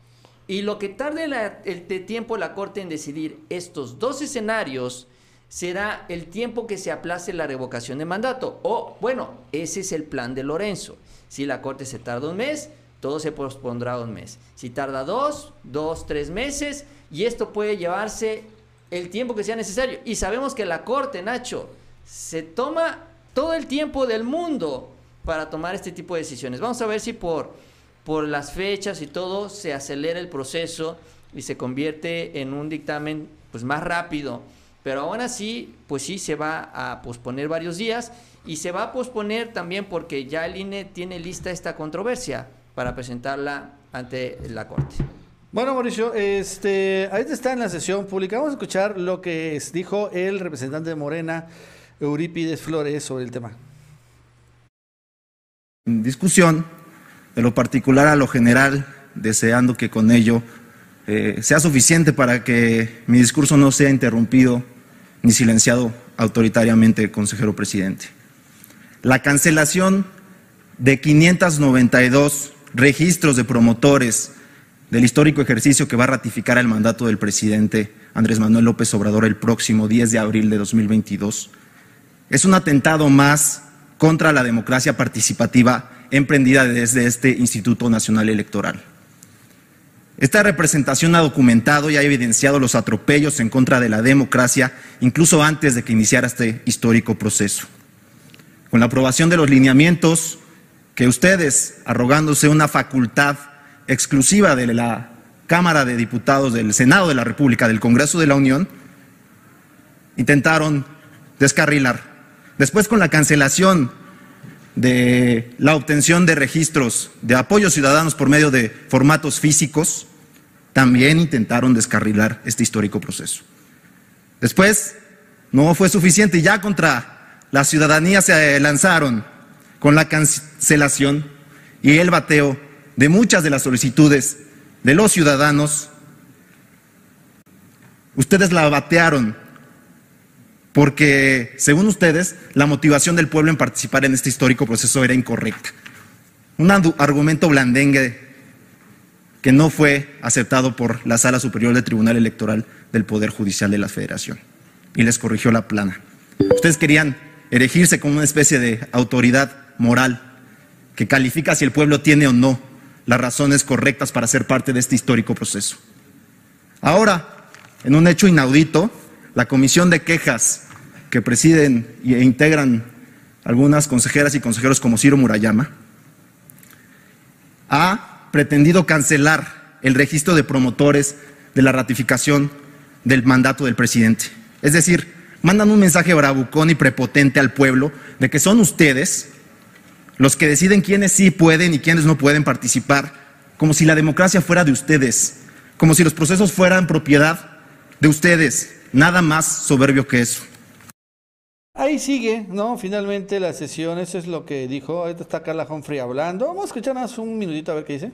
Y lo que tarde el tiempo la Corte en decidir estos dos escenarios será el tiempo que se aplace la revocación de mandato. O, bueno, ese es el plan de Lorenzo. Si la Corte se tarda un mes, todo se pospondrá un mes. Si tarda dos, dos, tres meses, y esto puede llevarse el tiempo que sea necesario. Y sabemos que la Corte, Nacho, se toma todo el tiempo del mundo para tomar este tipo de decisiones. Vamos a ver si por, por las fechas y todo se acelera el proceso y se convierte en un dictamen pues más rápido. Pero aún así, pues sí se va a posponer varios días y se va a posponer también porque ya el INE tiene lista esta controversia para presentarla ante la Corte. Bueno, Mauricio, este, ahorita está en la sesión pública. Vamos a escuchar lo que dijo el representante de Morena, Eurípides Flores, sobre el tema. Discusión, de lo particular a lo general, deseando que con ello eh, sea suficiente para que mi discurso no sea interrumpido ni silenciado autoritariamente, consejero presidente. La cancelación de 592 registros de promotores del histórico ejercicio que va a ratificar el mandato del presidente Andrés Manuel López Obrador el próximo 10 de abril de 2022, es un atentado más contra la democracia participativa emprendida desde este Instituto Nacional Electoral. Esta representación ha documentado y ha evidenciado los atropellos en contra de la democracia incluso antes de que iniciara este histórico proceso. Con la aprobación de los lineamientos que ustedes, arrogándose una facultad exclusiva de la Cámara de Diputados del Senado de la República, del Congreso de la Unión, intentaron descarrilar. Después con la cancelación de la obtención de registros de apoyos ciudadanos por medio de formatos físicos, también intentaron descarrilar este histórico proceso. Después no fue suficiente y ya contra la ciudadanía se lanzaron con la cancelación y el bateo de muchas de las solicitudes de los ciudadanos, ustedes la batearon porque, según ustedes, la motivación del pueblo en participar en este histórico proceso era incorrecta. Un argumento blandengue que no fue aceptado por la Sala Superior del Tribunal Electoral del Poder Judicial de la Federación y les corrigió la plana. Ustedes querían erigirse como una especie de autoridad moral que califica si el pueblo tiene o no las razones correctas para ser parte de este histórico proceso. Ahora, en un hecho inaudito, la comisión de quejas que presiden e integran algunas consejeras y consejeros como Ciro Murayama, ha pretendido cancelar el registro de promotores de la ratificación del mandato del presidente. Es decir, mandan un mensaje bravucón y prepotente al pueblo de que son ustedes los que deciden quiénes sí pueden y quiénes no pueden participar, como si la democracia fuera de ustedes, como si los procesos fueran propiedad de ustedes, nada más soberbio que eso. Ahí sigue, ¿no? Finalmente la sesión, eso es lo que dijo. Ahorita está Carla Humphrey hablando. Vamos a escuchar más un minutito a ver qué dice.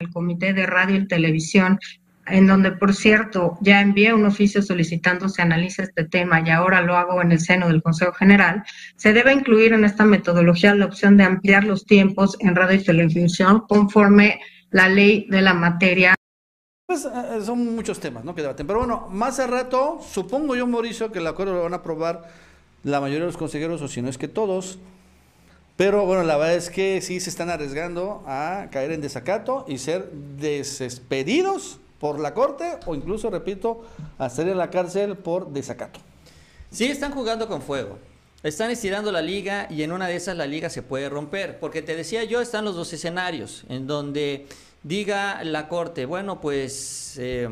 El Comité de Radio y Televisión en donde, por cierto, ya envié un oficio solicitando se analice este tema y ahora lo hago en el seno del Consejo General, se debe incluir en esta metodología la opción de ampliar los tiempos en radio y televisión conforme la ley de la materia. Pues eh, son muchos temas ¿no? que debaten, pero bueno, más a rato, supongo yo, Mauricio, que el acuerdo lo van a aprobar la mayoría de los consejeros, o si no es que todos. Pero bueno, la verdad es que sí se están arriesgando a caer en desacato y ser despedidos por la corte o incluso, repito, a a la cárcel por desacato. Sí, están jugando con fuego. Están estirando la liga y en una de esas la liga se puede romper. Porque te decía yo, están los dos escenarios en donde diga la corte, bueno, pues eh,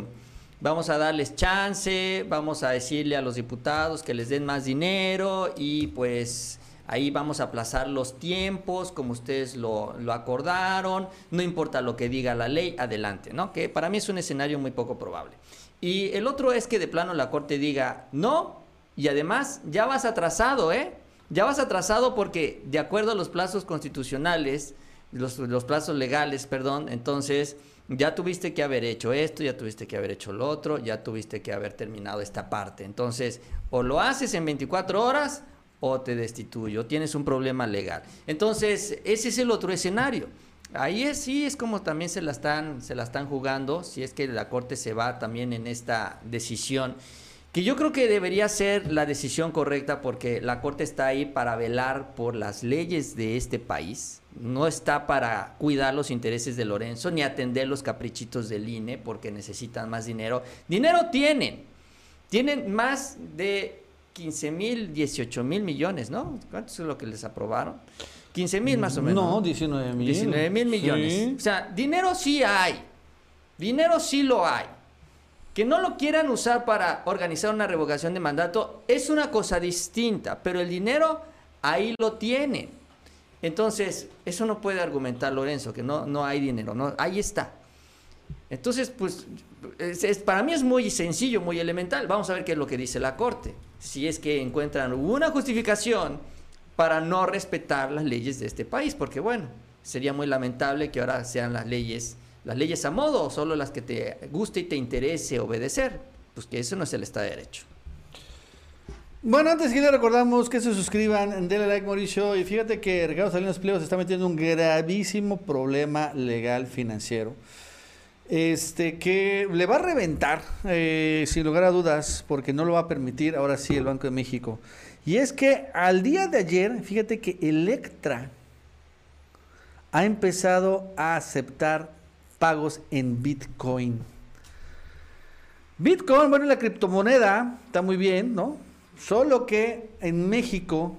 vamos a darles chance, vamos a decirle a los diputados que les den más dinero y pues Ahí vamos a aplazar los tiempos como ustedes lo, acordaron, no importa lo que diga la ley, adelante, ¿no? Que para mí es un escenario muy poco probable. Y el otro es que de plano la Corte diga no y además ya vas atrasado, ¿eh? Ya vas atrasado porque de acuerdo a los plazos constitucionales, los, los plazos legales, perdón, entonces ya tuviste que haber hecho esto, ya tuviste que haber hecho lo otro, ya tuviste que haber terminado esta parte. Entonces, o lo haces en 24 horas o te destituyo, tienes un problema legal. Entonces, ese es el otro escenario. Ahí es, sí es como también se la están, se la están jugando, si es que la Corte se va también en esta decisión, que yo creo que debería ser la decisión correcta porque la Corte está ahí para velar por las leyes de este país, no está para cuidar los intereses de Lorenzo ni atender los caprichitos del INE porque necesitan más dinero. Dinero tienen, tienen más de 15 mil, 18 mil millones, ¿no? ¿Cuánto es lo que les aprobaron? 15 mil más o menos. No, 19 mil. 19 mil millones. O sea, dinero sí hay. Dinero sí lo hay. Que no lo quieran usar para organizar una revocación de mandato es una cosa distinta, pero el dinero ahí lo tienen. Entonces, eso no puede argumentar Lorenzo, que no, no hay dinero, no, ahí está. Entonces, pues, es, para mí es muy sencillo, muy elemental. Vamos a ver qué es lo que dice la Corte. Si es que encuentran una justificación para no respetar las leyes de este país, porque bueno, sería muy lamentable que ahora sean las leyes, las leyes a modo o solo las que te guste y te interese obedecer. Pues que eso no es el Estado de Derecho. Bueno, antes que le recordamos que se suscriban, denle like Mauricio y fíjate que Ricardo Salinas Pliego se está metiendo en un gravísimo problema legal financiero. Este que le va a reventar, eh, sin lugar a dudas, porque no lo va a permitir ahora sí el Banco de México. Y es que al día de ayer, fíjate que Electra ha empezado a aceptar pagos en Bitcoin. Bitcoin, bueno, la criptomoneda está muy bien, ¿no? Solo que en México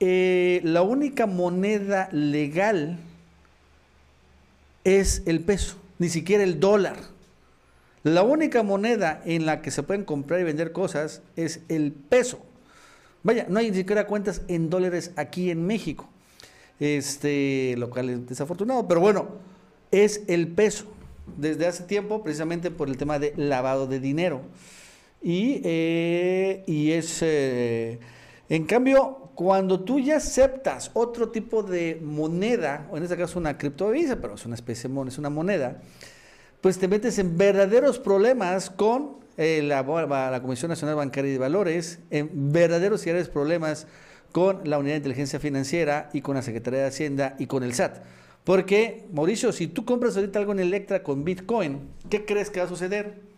eh, la única moneda legal es el peso, ni siquiera el dólar. La única moneda en la que se pueden comprar y vender cosas es el peso. Vaya, no hay ni siquiera cuentas en dólares aquí en México. Este, lo cual es desafortunado, pero bueno, es el peso. Desde hace tiempo, precisamente por el tema de lavado de dinero. Y, eh, y es, eh, en cambio, cuando tú ya aceptas otro tipo de moneda, o en este caso una criptovisa, pero es una especie de moneda, es una moneda, pues te metes en verdaderos problemas con eh, la, la, Comisión Nacional Bancaria y de Valores, en verdaderos y graves problemas con la Unidad de Inteligencia Financiera y con la Secretaría de Hacienda y con el SAT. Porque, Mauricio, si tú compras ahorita algo en Electra con Bitcoin, ¿qué crees que va a suceder?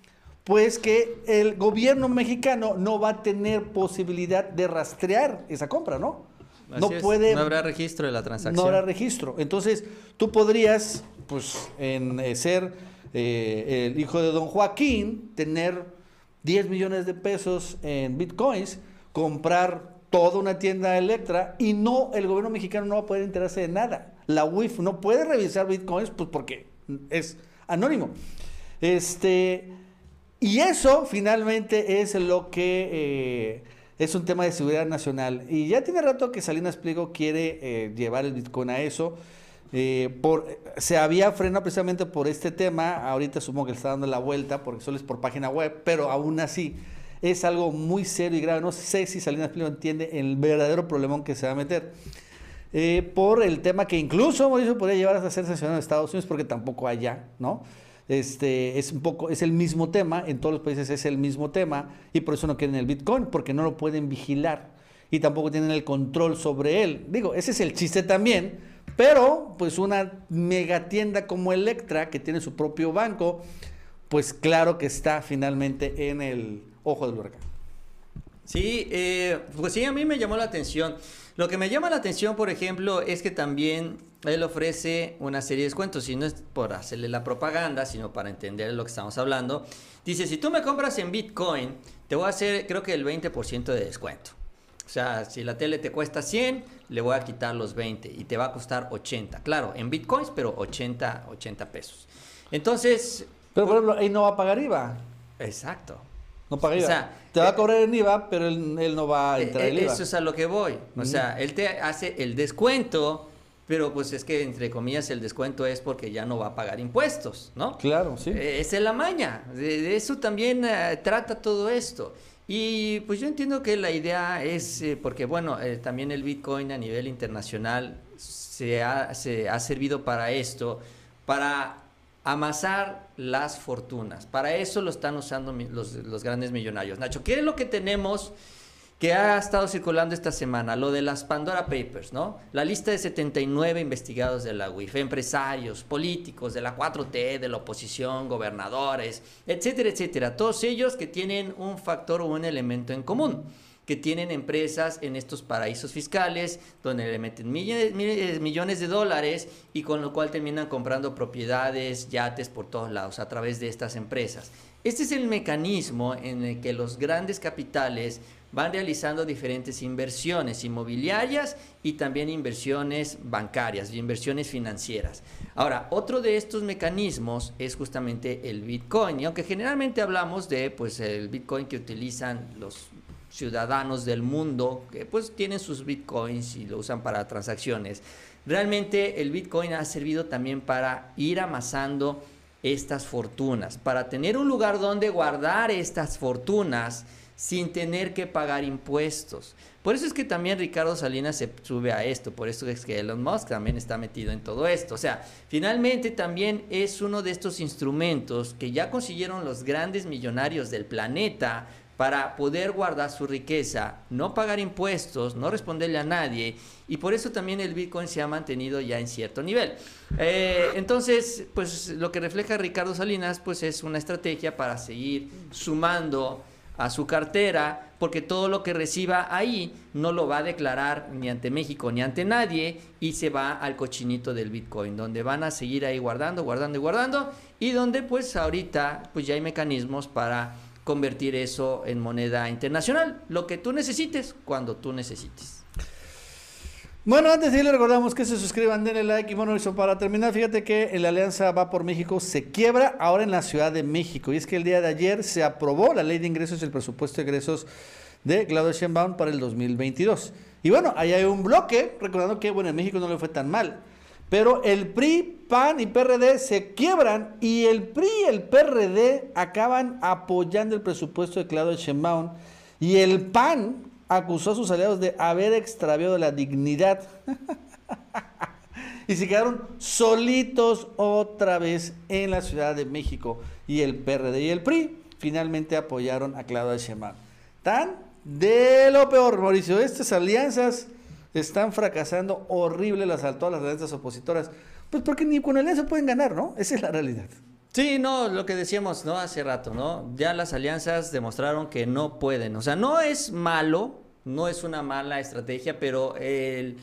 Pues que el gobierno mexicano no va a tener posibilidad de rastrear esa compra, ¿no? no puede. No habrá registro de la transacción. No habrá registro. Entonces, tú podrías, pues, en eh, ser eh, el hijo de don Joaquín, tener 10 millones de pesos en bitcoins, comprar toda una tienda de Electra y no, el gobierno mexicano no va a poder enterarse de nada. La UIF no puede revisar bitcoins, pues porque es anónimo. Este, y eso finalmente es lo que eh, es un tema de seguridad nacional. Y ya tiene rato que Salinas Pliego quiere eh, llevar el Bitcoin a eso. Eh, por, se había frenado precisamente por este tema. Ahorita supongo que le está dando la vuelta porque solo es por página web, pero aún así es algo muy serio y grave. No sé si Salinas Pliego entiende el verdadero problemón que se va a meter. por el tema que incluso Mauricio podría llevar hasta ser sancionado en Estados Unidos porque tampoco allá, ¿no? Este, es un poco, es el mismo tema, en todos los países es el mismo tema, y por eso no quieren el Bitcoin, porque no lo pueden vigilar y tampoco tienen el control sobre él. Digo, ese es el chiste también, pero pues una megatienda como Electra, que tiene su propio banco, pues claro que está finalmente en el ojo del huracán. Sí, eh, pues sí, a mí me llamó la atención. Lo que me llama la atención, por ejemplo, es que también él ofrece una serie de descuentos, y no es por hacerle la propaganda, sino para entender lo que estamos hablando. Dice, si tú me compras en Bitcoin, te voy a hacer creo que el 20% de descuento. O sea, si la tele te cuesta 100, le voy a quitar los 20 y te va a costar 80. Claro, en Bitcoins, pero 80, 80 pesos. Entonces... Pero por ejemplo, ahí no va a pagar IVA. Exacto. No paga IVA. O sea, te va a eh, cobrar el IVA, pero él, no va a eh, entrar el eh, IVA. Eso es a lo que voy. O sea, él te hace el descuento, pero pues es que entre comillas el descuento es porque ya no va a pagar impuestos, ¿no? Claro, sí. Esa es la maña. De, eso también trata todo esto. Y pues yo entiendo que la idea es, porque bueno, también el Bitcoin a nivel internacional se ha, se ha servido para esto, para amasar las fortunas. Para eso lo están usando los, grandes millonarios. Nacho, ¿qué es lo que tenemos que ha estado circulando esta semana? Lo de las Pandora Papers, ¿no? La lista de 79 investigados de la UIF, empresarios, políticos de la 4T, de la oposición, gobernadores, etcétera, etcétera. Todos ellos que tienen un factor o un elemento en común que tienen empresas en estos paraísos fiscales, donde le meten millones, de dólares y con lo cual terminan comprando propiedades, yates por todos lados a través de estas empresas. Este es el mecanismo en el que los grandes capitales van realizando diferentes inversiones inmobiliarias y también inversiones bancarias, inversiones financieras. Ahora, otro de estos mecanismos es justamente el Bitcoin, y aunque generalmente hablamos de pues el Bitcoin que utilizan los ciudadanos del mundo que pues tienen sus bitcoins y lo usan para transacciones. Realmente el bitcoin ha servido también para ir amasando estas fortunas, para tener un lugar donde guardar estas fortunas sin tener que pagar impuestos. Por eso es que también Ricardo Salinas se sube a esto, por eso es que Elon Musk también está metido en todo esto. O sea, finalmente también es uno de estos instrumentos que ya consiguieron los grandes millonarios del planeta para poder guardar su riqueza, no pagar impuestos, no responderle a nadie, y por eso también el Bitcoin se ha mantenido ya en cierto nivel. Eh, entonces, pues lo que refleja Ricardo Salinas, pues es una estrategia para seguir sumando a su cartera, porque todo lo que reciba ahí no lo va a declarar ni ante México ni ante nadie y se va al cochinito del Bitcoin, donde van a seguir ahí guardando, guardando y guardando y donde pues ahorita pues ya hay mecanismos para convertir eso en moneda internacional, lo que tú necesites cuando tú necesites. Bueno, antes de ir, recordamos que se suscriban, denle like y bueno, eso para terminar, fíjate que la Alianza Va por México se quiebra ahora en la Ciudad de México y es que el día de ayer se aprobó la ley de ingresos y el presupuesto de ingresos de Claudio Sheinbaum para el 2022. Y bueno, ahí hay un bloque, recordando que bueno, en México no le fue tan mal, pero el PRI, PAN y PRD se quiebran y el PRI y el PRD acaban apoyando el presupuesto de Claudio Sheinbaum y el PAN acusó a sus aliados de haber extraviado la dignidad. <laughs> y se quedaron solitos otra vez en la Ciudad de México. Y el PRD y el PRI finalmente apoyaron a Claudia Sheinbaum. Tan de lo peor, Mauricio. Estas alianzas están fracasando horrible las, todas las alianzas opositoras. Pues porque ni con alianza pueden ganar, ¿no? Esa es la realidad. Sí, no, lo que decíamos, ¿no? Hace rato, ¿no? Ya las alianzas demostraron que no pueden. O sea, no es malo no es una mala estrategia, pero el,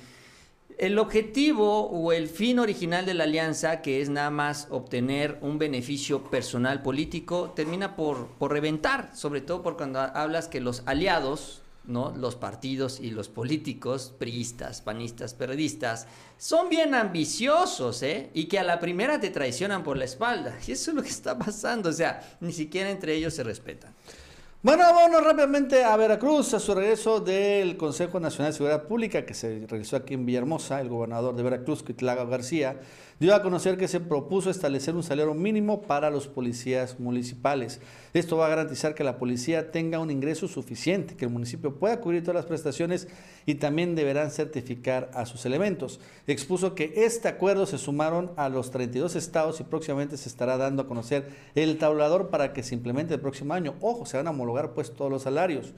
objetivo o el fin original de la alianza, que es nada más obtener un beneficio personal político, termina por, por reventar, sobre todo por cuando hablas que los aliados, ¿no? los partidos y los políticos, priistas, panistas, periodistas, son bien ambiciosos, ¿eh? Y que a la primera te traicionan por la espalda. <laughs> Y eso es lo que está pasando, o sea, ni siquiera entre ellos se respetan. Bueno, vámonos rápidamente a Veracruz, a su regreso del Consejo Nacional de Seguridad Pública, que se realizó aquí en Villahermosa, el gobernador de Veracruz, Quitlaga García, dio a conocer que se propuso establecer un salario mínimo para los policías municipales. Esto va a garantizar que la policía tenga un ingreso suficiente, que el municipio pueda cubrir todas las prestaciones y también deberán certificar a sus elementos. Expuso que este acuerdo se sumaron a los 32 estados y próximamente se estará dando a conocer el tablador para que se implemente el próximo año. Ojo, se van a homologar pues todos los salarios.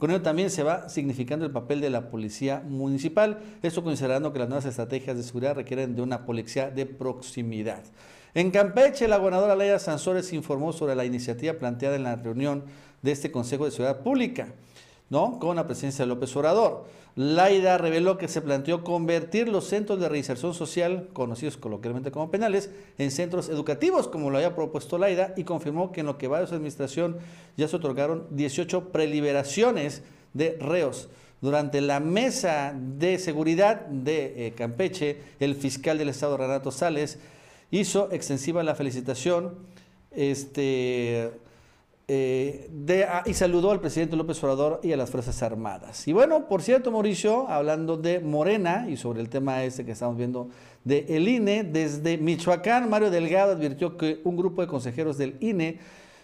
Con ello también se va significando el papel de la policía municipal, esto considerando que las nuevas estrategias de seguridad requieren de una policía de proximidad. En Campeche, la gobernadora Leia Sansores informó sobre la iniciativa planteada en la reunión de este Consejo de Seguridad Pública. ¿no? con la presencia de López Obrador. Laida reveló que se planteó convertir los centros de reinserción social, conocidos coloquialmente como penales, en centros educativos, como lo había propuesto Laida, y confirmó que en lo que va de su administración ya se otorgaron 18 preliberaciones de reos. Durante la mesa de seguridad de eh, Campeche, el fiscal del Estado, Renato Sales, hizo extensiva la felicitación este, eh, ah, y saludó al presidente López Obrador y a las Fuerzas Armadas. Y bueno, por cierto, Mauricio, hablando de Morena y sobre el tema este que estamos viendo de el INE, desde Michoacán, Mario Delgado advirtió que un grupo de consejeros del INE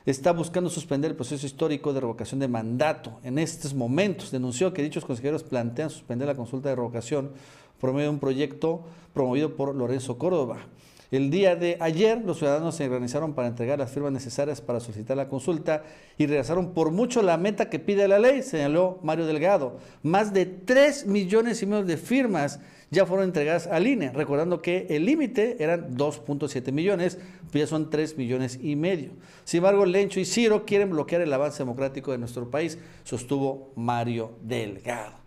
está buscando suspender el proceso histórico de revocación de mandato. En estos momentos denunció que dichos consejeros plantean suspender la consulta de revocación por medio de un proyecto promovido por Lorenzo Córdoba. El día de ayer los ciudadanos se organizaron para entregar las firmas necesarias para solicitar la consulta y realizaron por mucho la meta que pide la ley, señaló Mario Delgado. Más de 3 millones y medio de firmas ya fueron entregadas al INE, recordando que el límite eran 2.7 millones, pues ya son 3 millones y medio. Sin embargo, Lencho y Ciro quieren bloquear el avance democrático de nuestro país, sostuvo Mario Delgado.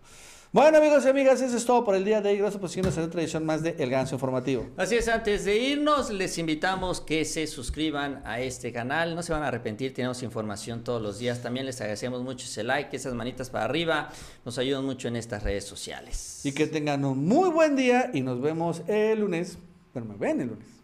Bueno, amigos y amigas, eso es todo por el día de hoy. Gracias por seguirnos en otra edición más de El Ganso Informativo. Así es, antes de irnos, les invitamos que se suscriban a este canal. No se van a arrepentir, tenemos información todos los días. También les agradecemos mucho ese like, esas manitas para arriba. Nos ayudan mucho en estas redes sociales. Y que tengan un muy buen día y nos vemos el lunes. Bueno, me ven el lunes.